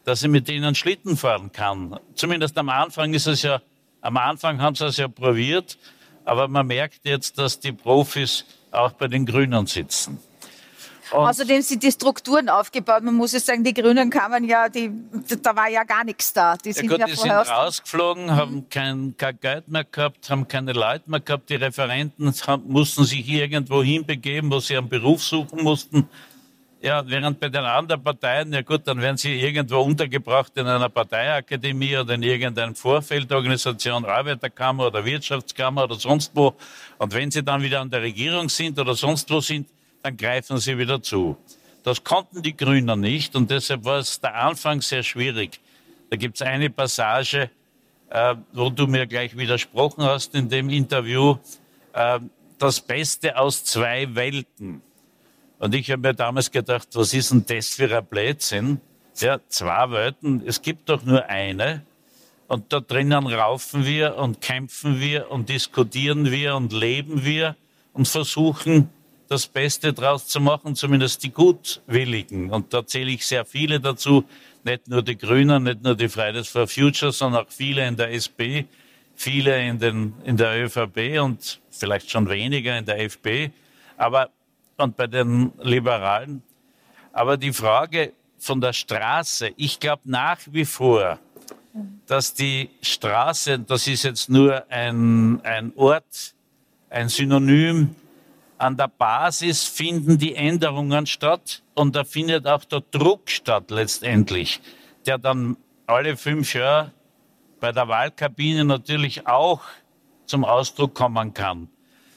dass sie mit denen Schlitten fahren kann. Zumindest am Anfang ist es ja, am Anfang haben sie es ja probiert, aber man merkt jetzt, dass die Profis auch bei den Grünen sitzen. Und Außerdem sind die Strukturen aufgebaut. Man muss es sagen, die Grünen kamen ja, die, da war ja gar nichts da. Die sind ja, gut, ja die sind rausgeflogen, mhm. haben kein, kein, Geld mehr gehabt, haben keine Leute mehr gehabt. Die Referenten haben, mussten sich irgendwo hinbegeben, wo sie einen Beruf suchen mussten. Ja, während bei den anderen Parteien, ja gut, dann werden sie irgendwo untergebracht in einer Parteiakademie oder in irgendeiner Vorfeldorganisation, Arbeiterkammer oder Wirtschaftskammer oder sonst wo. Und wenn sie dann wieder an der Regierung sind oder sonst wo sind, dann greifen sie wieder zu. Das konnten die Grünen nicht und deshalb war es der Anfang sehr schwierig. Da gibt es eine Passage, äh, wo du mir gleich widersprochen hast in dem Interview, äh, das Beste aus zwei Welten. Und ich habe mir damals gedacht, was ist denn das für ein Blödsinn? Ja, zwei Welten, es gibt doch nur eine. Und da drinnen raufen wir und kämpfen wir und diskutieren wir und leben wir und versuchen, das Beste draus zu machen, zumindest die Gutwilligen. Und da zähle ich sehr viele dazu, nicht nur die Grünen, nicht nur die Fridays for Future, sondern auch viele in der SP, viele in, den, in der ÖVP und vielleicht schon weniger in der FP. Aber und bei den Liberalen. Aber die Frage von der Straße, ich glaube nach wie vor, dass die Straße, das ist jetzt nur ein, ein Ort, ein Synonym, an der Basis finden die Änderungen statt und da findet auch der Druck statt letztendlich, der dann alle fünf Jahre bei der Wahlkabine natürlich auch zum Ausdruck kommen kann.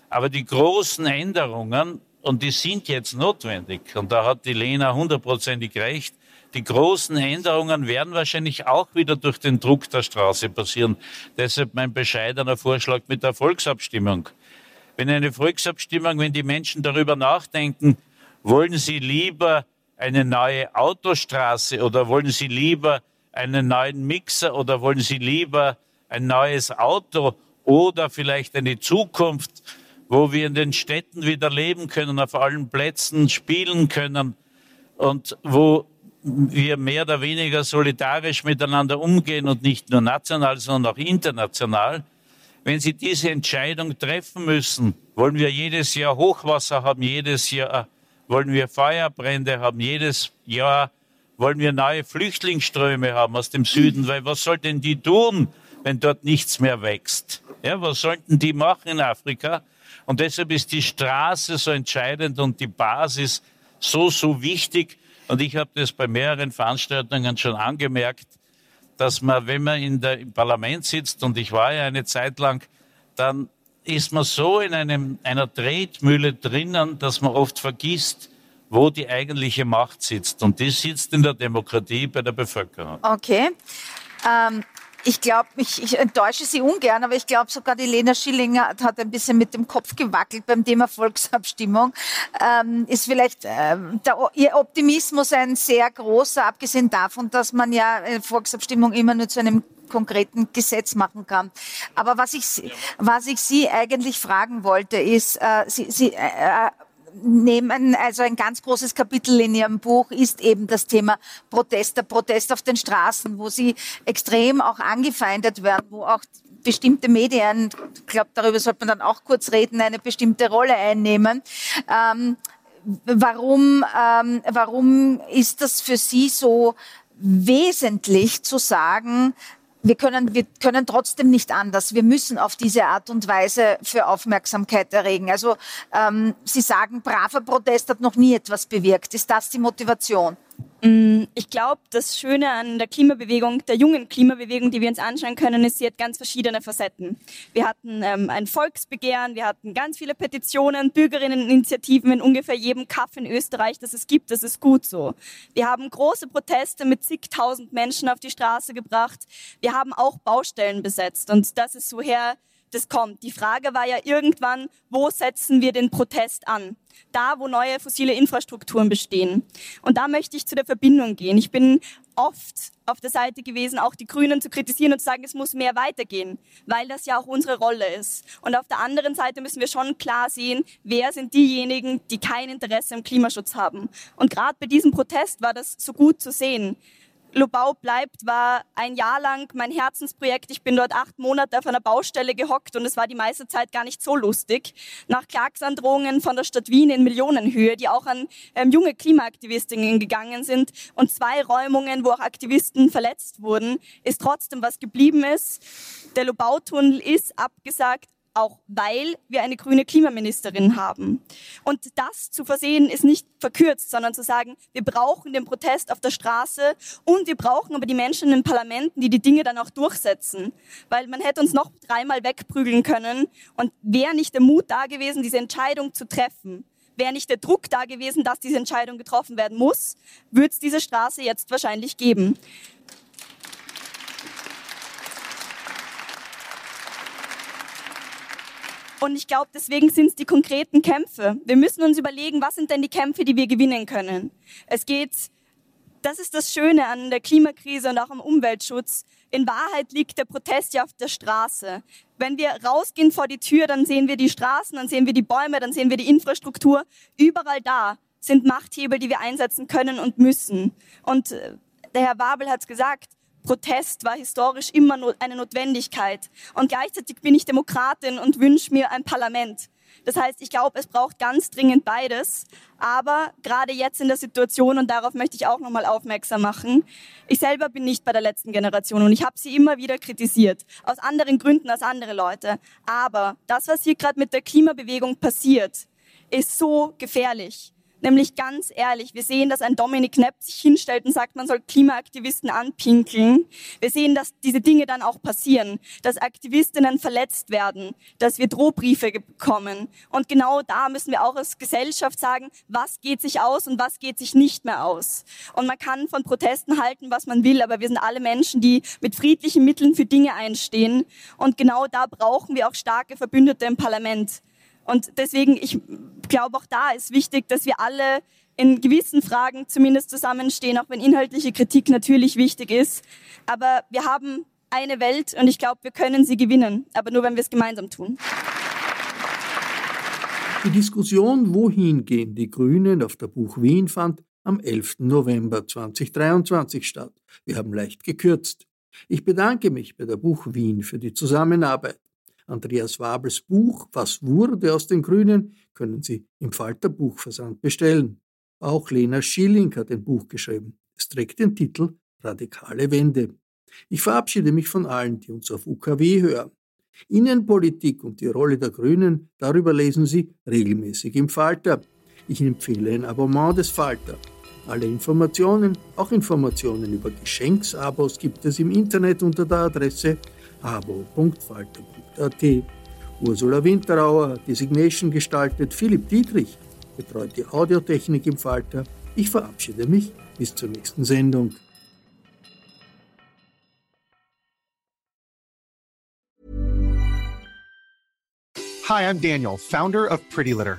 Aber die großen Änderungen und die sind jetzt notwendig. Und da hat die Lena hundertprozentig recht. Die großen Änderungen werden wahrscheinlich auch wieder durch den Druck der Straße passieren. Deshalb mein bescheidener Vorschlag mit der Volksabstimmung. Wenn eine Volksabstimmung, wenn die Menschen darüber nachdenken, wollen sie lieber eine neue Autostraße oder wollen sie lieber einen neuen Mixer oder wollen sie lieber ein neues Auto oder vielleicht eine Zukunft, wo wir in den Städten wieder leben können, auf allen Plätzen spielen können und wo wir mehr oder weniger solidarisch miteinander umgehen und nicht nur national, sondern auch international. Wenn Sie diese Entscheidung treffen müssen, wollen wir jedes Jahr Hochwasser haben, jedes Jahr wollen wir Feuerbrände haben, jedes Jahr wollen wir neue Flüchtlingsströme haben aus dem Süden, weil was sollten die tun, wenn dort nichts mehr wächst? Ja, was sollten die machen in Afrika? Und deshalb ist die Straße so entscheidend und die Basis so, so wichtig. Und ich habe das bei mehreren Veranstaltungen schon angemerkt, dass man, wenn man in der, im Parlament sitzt, und ich war ja eine Zeit lang, dann ist man so in einem, einer Tretmühle drinnen, dass man oft vergisst, wo die eigentliche Macht sitzt. Und die sitzt in der Demokratie bei der Bevölkerung. Okay. Ähm, ich glaube, ich, ich, enttäusche Sie ungern, aber ich glaube sogar die Lena Schillinger hat ein bisschen mit dem Kopf gewackelt beim Thema Volksabstimmung. Ähm, ist vielleicht ähm, der, ihr Optimismus ein sehr großer, abgesehen davon, dass man ja eine Volksabstimmung immer nur zu einem konkreten Gesetz machen kann. Aber was ich, was ich Sie eigentlich fragen wollte, ist, äh, Sie, Sie äh, äh nehmen, also ein ganz großes Kapitel in Ihrem Buch ist eben das Thema Protest, der Protest auf den Straßen, wo Sie extrem auch angefeindet werden, wo auch bestimmte Medien, ich glaube, darüber sollte man dann auch kurz reden, eine bestimmte Rolle einnehmen. Ähm, warum, ähm, warum ist das für Sie so wesentlich zu sagen, wir können, wir können trotzdem nicht anders. Wir müssen auf diese Art und Weise für Aufmerksamkeit erregen. Also ähm, Sie sagen, braver Protest hat noch nie etwas bewirkt. Ist das die Motivation? Mm, ich glaube, das Schöne an der Klimabewegung, der jungen Klimabewegung, die wir uns anschauen können, ist, sie hat ganz verschiedene Facetten. Wir hatten ähm, ein Volksbegehren, wir hatten ganz viele Petitionen, Bürgerinneninitiativen in ungefähr jedem Kaff in Österreich, das es gibt. Das ist gut so. Wir haben große Proteste mit zigtausend Menschen auf die Straße gebracht. Wir haben auch Baustellen besetzt und das ist so her das kommt. Die Frage war ja irgendwann, wo setzen wir den Protest an? Da, wo neue fossile Infrastrukturen bestehen. Und da möchte ich zu der Verbindung gehen. Ich bin oft auf der Seite gewesen, auch die Grünen zu kritisieren und zu sagen, es muss mehr weitergehen, weil das ja auch unsere Rolle ist. Und auf der anderen Seite müssen wir schon klar sehen, wer sind diejenigen, die kein Interesse am Klimaschutz haben. Und gerade bei diesem Protest war das so gut zu sehen. Lobau bleibt war ein Jahr lang mein Herzensprojekt. Ich bin dort acht Monate auf einer Baustelle gehockt und es war die meiste Zeit gar nicht so lustig. Nach Klagsandrohungen von der Stadt Wien in Millionenhöhe, die auch an ähm, junge Klimaaktivistinnen gegangen sind und zwei Räumungen, wo auch Aktivisten verletzt wurden, ist trotzdem was geblieben ist. Der Lobautunnel ist abgesagt auch weil wir eine grüne Klimaministerin haben. Und das zu versehen ist nicht verkürzt, sondern zu sagen, wir brauchen den Protest auf der Straße und wir brauchen aber die Menschen in den Parlamenten, die die Dinge dann auch durchsetzen. Weil man hätte uns noch dreimal wegprügeln können und wäre nicht der Mut da gewesen, diese Entscheidung zu treffen, wäre nicht der Druck da gewesen, dass diese Entscheidung getroffen werden muss, würde es diese Straße jetzt wahrscheinlich geben. Und ich glaube, deswegen sind es die konkreten Kämpfe. Wir müssen uns überlegen, was sind denn die Kämpfe, die wir gewinnen können. Es geht, das ist das Schöne an der Klimakrise und auch am Umweltschutz. In Wahrheit liegt der Protest ja auf der Straße. Wenn wir rausgehen vor die Tür, dann sehen wir die Straßen, dann sehen wir die Bäume, dann sehen wir die Infrastruktur. Überall da sind Machthebel, die wir einsetzen können und müssen. Und äh, der Herr Wabel hat es gesagt, Protest war historisch immer eine Notwendigkeit. Und gleichzeitig bin ich Demokratin und wünsche mir ein Parlament. Das heißt, ich glaube, es braucht ganz dringend beides. Aber gerade jetzt in der Situation, und darauf möchte ich auch nochmal aufmerksam machen, ich selber bin nicht bei der letzten Generation und ich habe sie immer wieder kritisiert. Aus anderen Gründen als andere Leute. Aber das, was hier gerade mit der Klimabewegung passiert, ist so gefährlich. Nämlich ganz ehrlich, wir sehen, dass ein Dominik Knepp sich hinstellt und sagt, man soll Klimaaktivisten anpinkeln. Wir sehen, dass diese Dinge dann auch passieren, dass Aktivistinnen verletzt werden, dass wir Drohbriefe bekommen. Und genau da müssen wir auch als Gesellschaft sagen, was geht sich aus und was geht sich nicht mehr aus. Und man kann von Protesten halten, was man will, aber wir sind alle Menschen, die mit friedlichen Mitteln für Dinge einstehen. Und genau da brauchen wir auch starke Verbündete im Parlament. Und deswegen, ich glaube, auch da ist wichtig, dass wir alle in gewissen Fragen zumindest zusammenstehen, auch wenn inhaltliche Kritik natürlich wichtig ist. Aber wir haben eine Welt und ich glaube, wir können sie gewinnen, aber nur, wenn wir es gemeinsam tun. Die Diskussion, wohin gehen die Grünen auf der Buch Wien, fand am 11. November 2023 statt. Wir haben leicht gekürzt. Ich bedanke mich bei der Buch Wien für die Zusammenarbeit. Andreas Wabels Buch Was wurde aus den Grünen können Sie im Falter Buchversand bestellen. Auch Lena Schilling hat ein Buch geschrieben. Es trägt den Titel Radikale Wende. Ich verabschiede mich von allen, die uns auf UKW hören. Innenpolitik und die Rolle der Grünen, darüber lesen Sie regelmäßig im Falter. Ich empfehle ein Abonnement des Falter. Alle Informationen, auch Informationen über Geschenksabos, gibt es im Internet unter der Adresse abo.falter.at. Ursula Winterauer hat Designation gestaltet, Philipp Dietrich betreut die Audiotechnik im Falter. Ich verabschiede mich bis zur nächsten Sendung. Hi, I'm Daniel, Founder of Pretty Litter.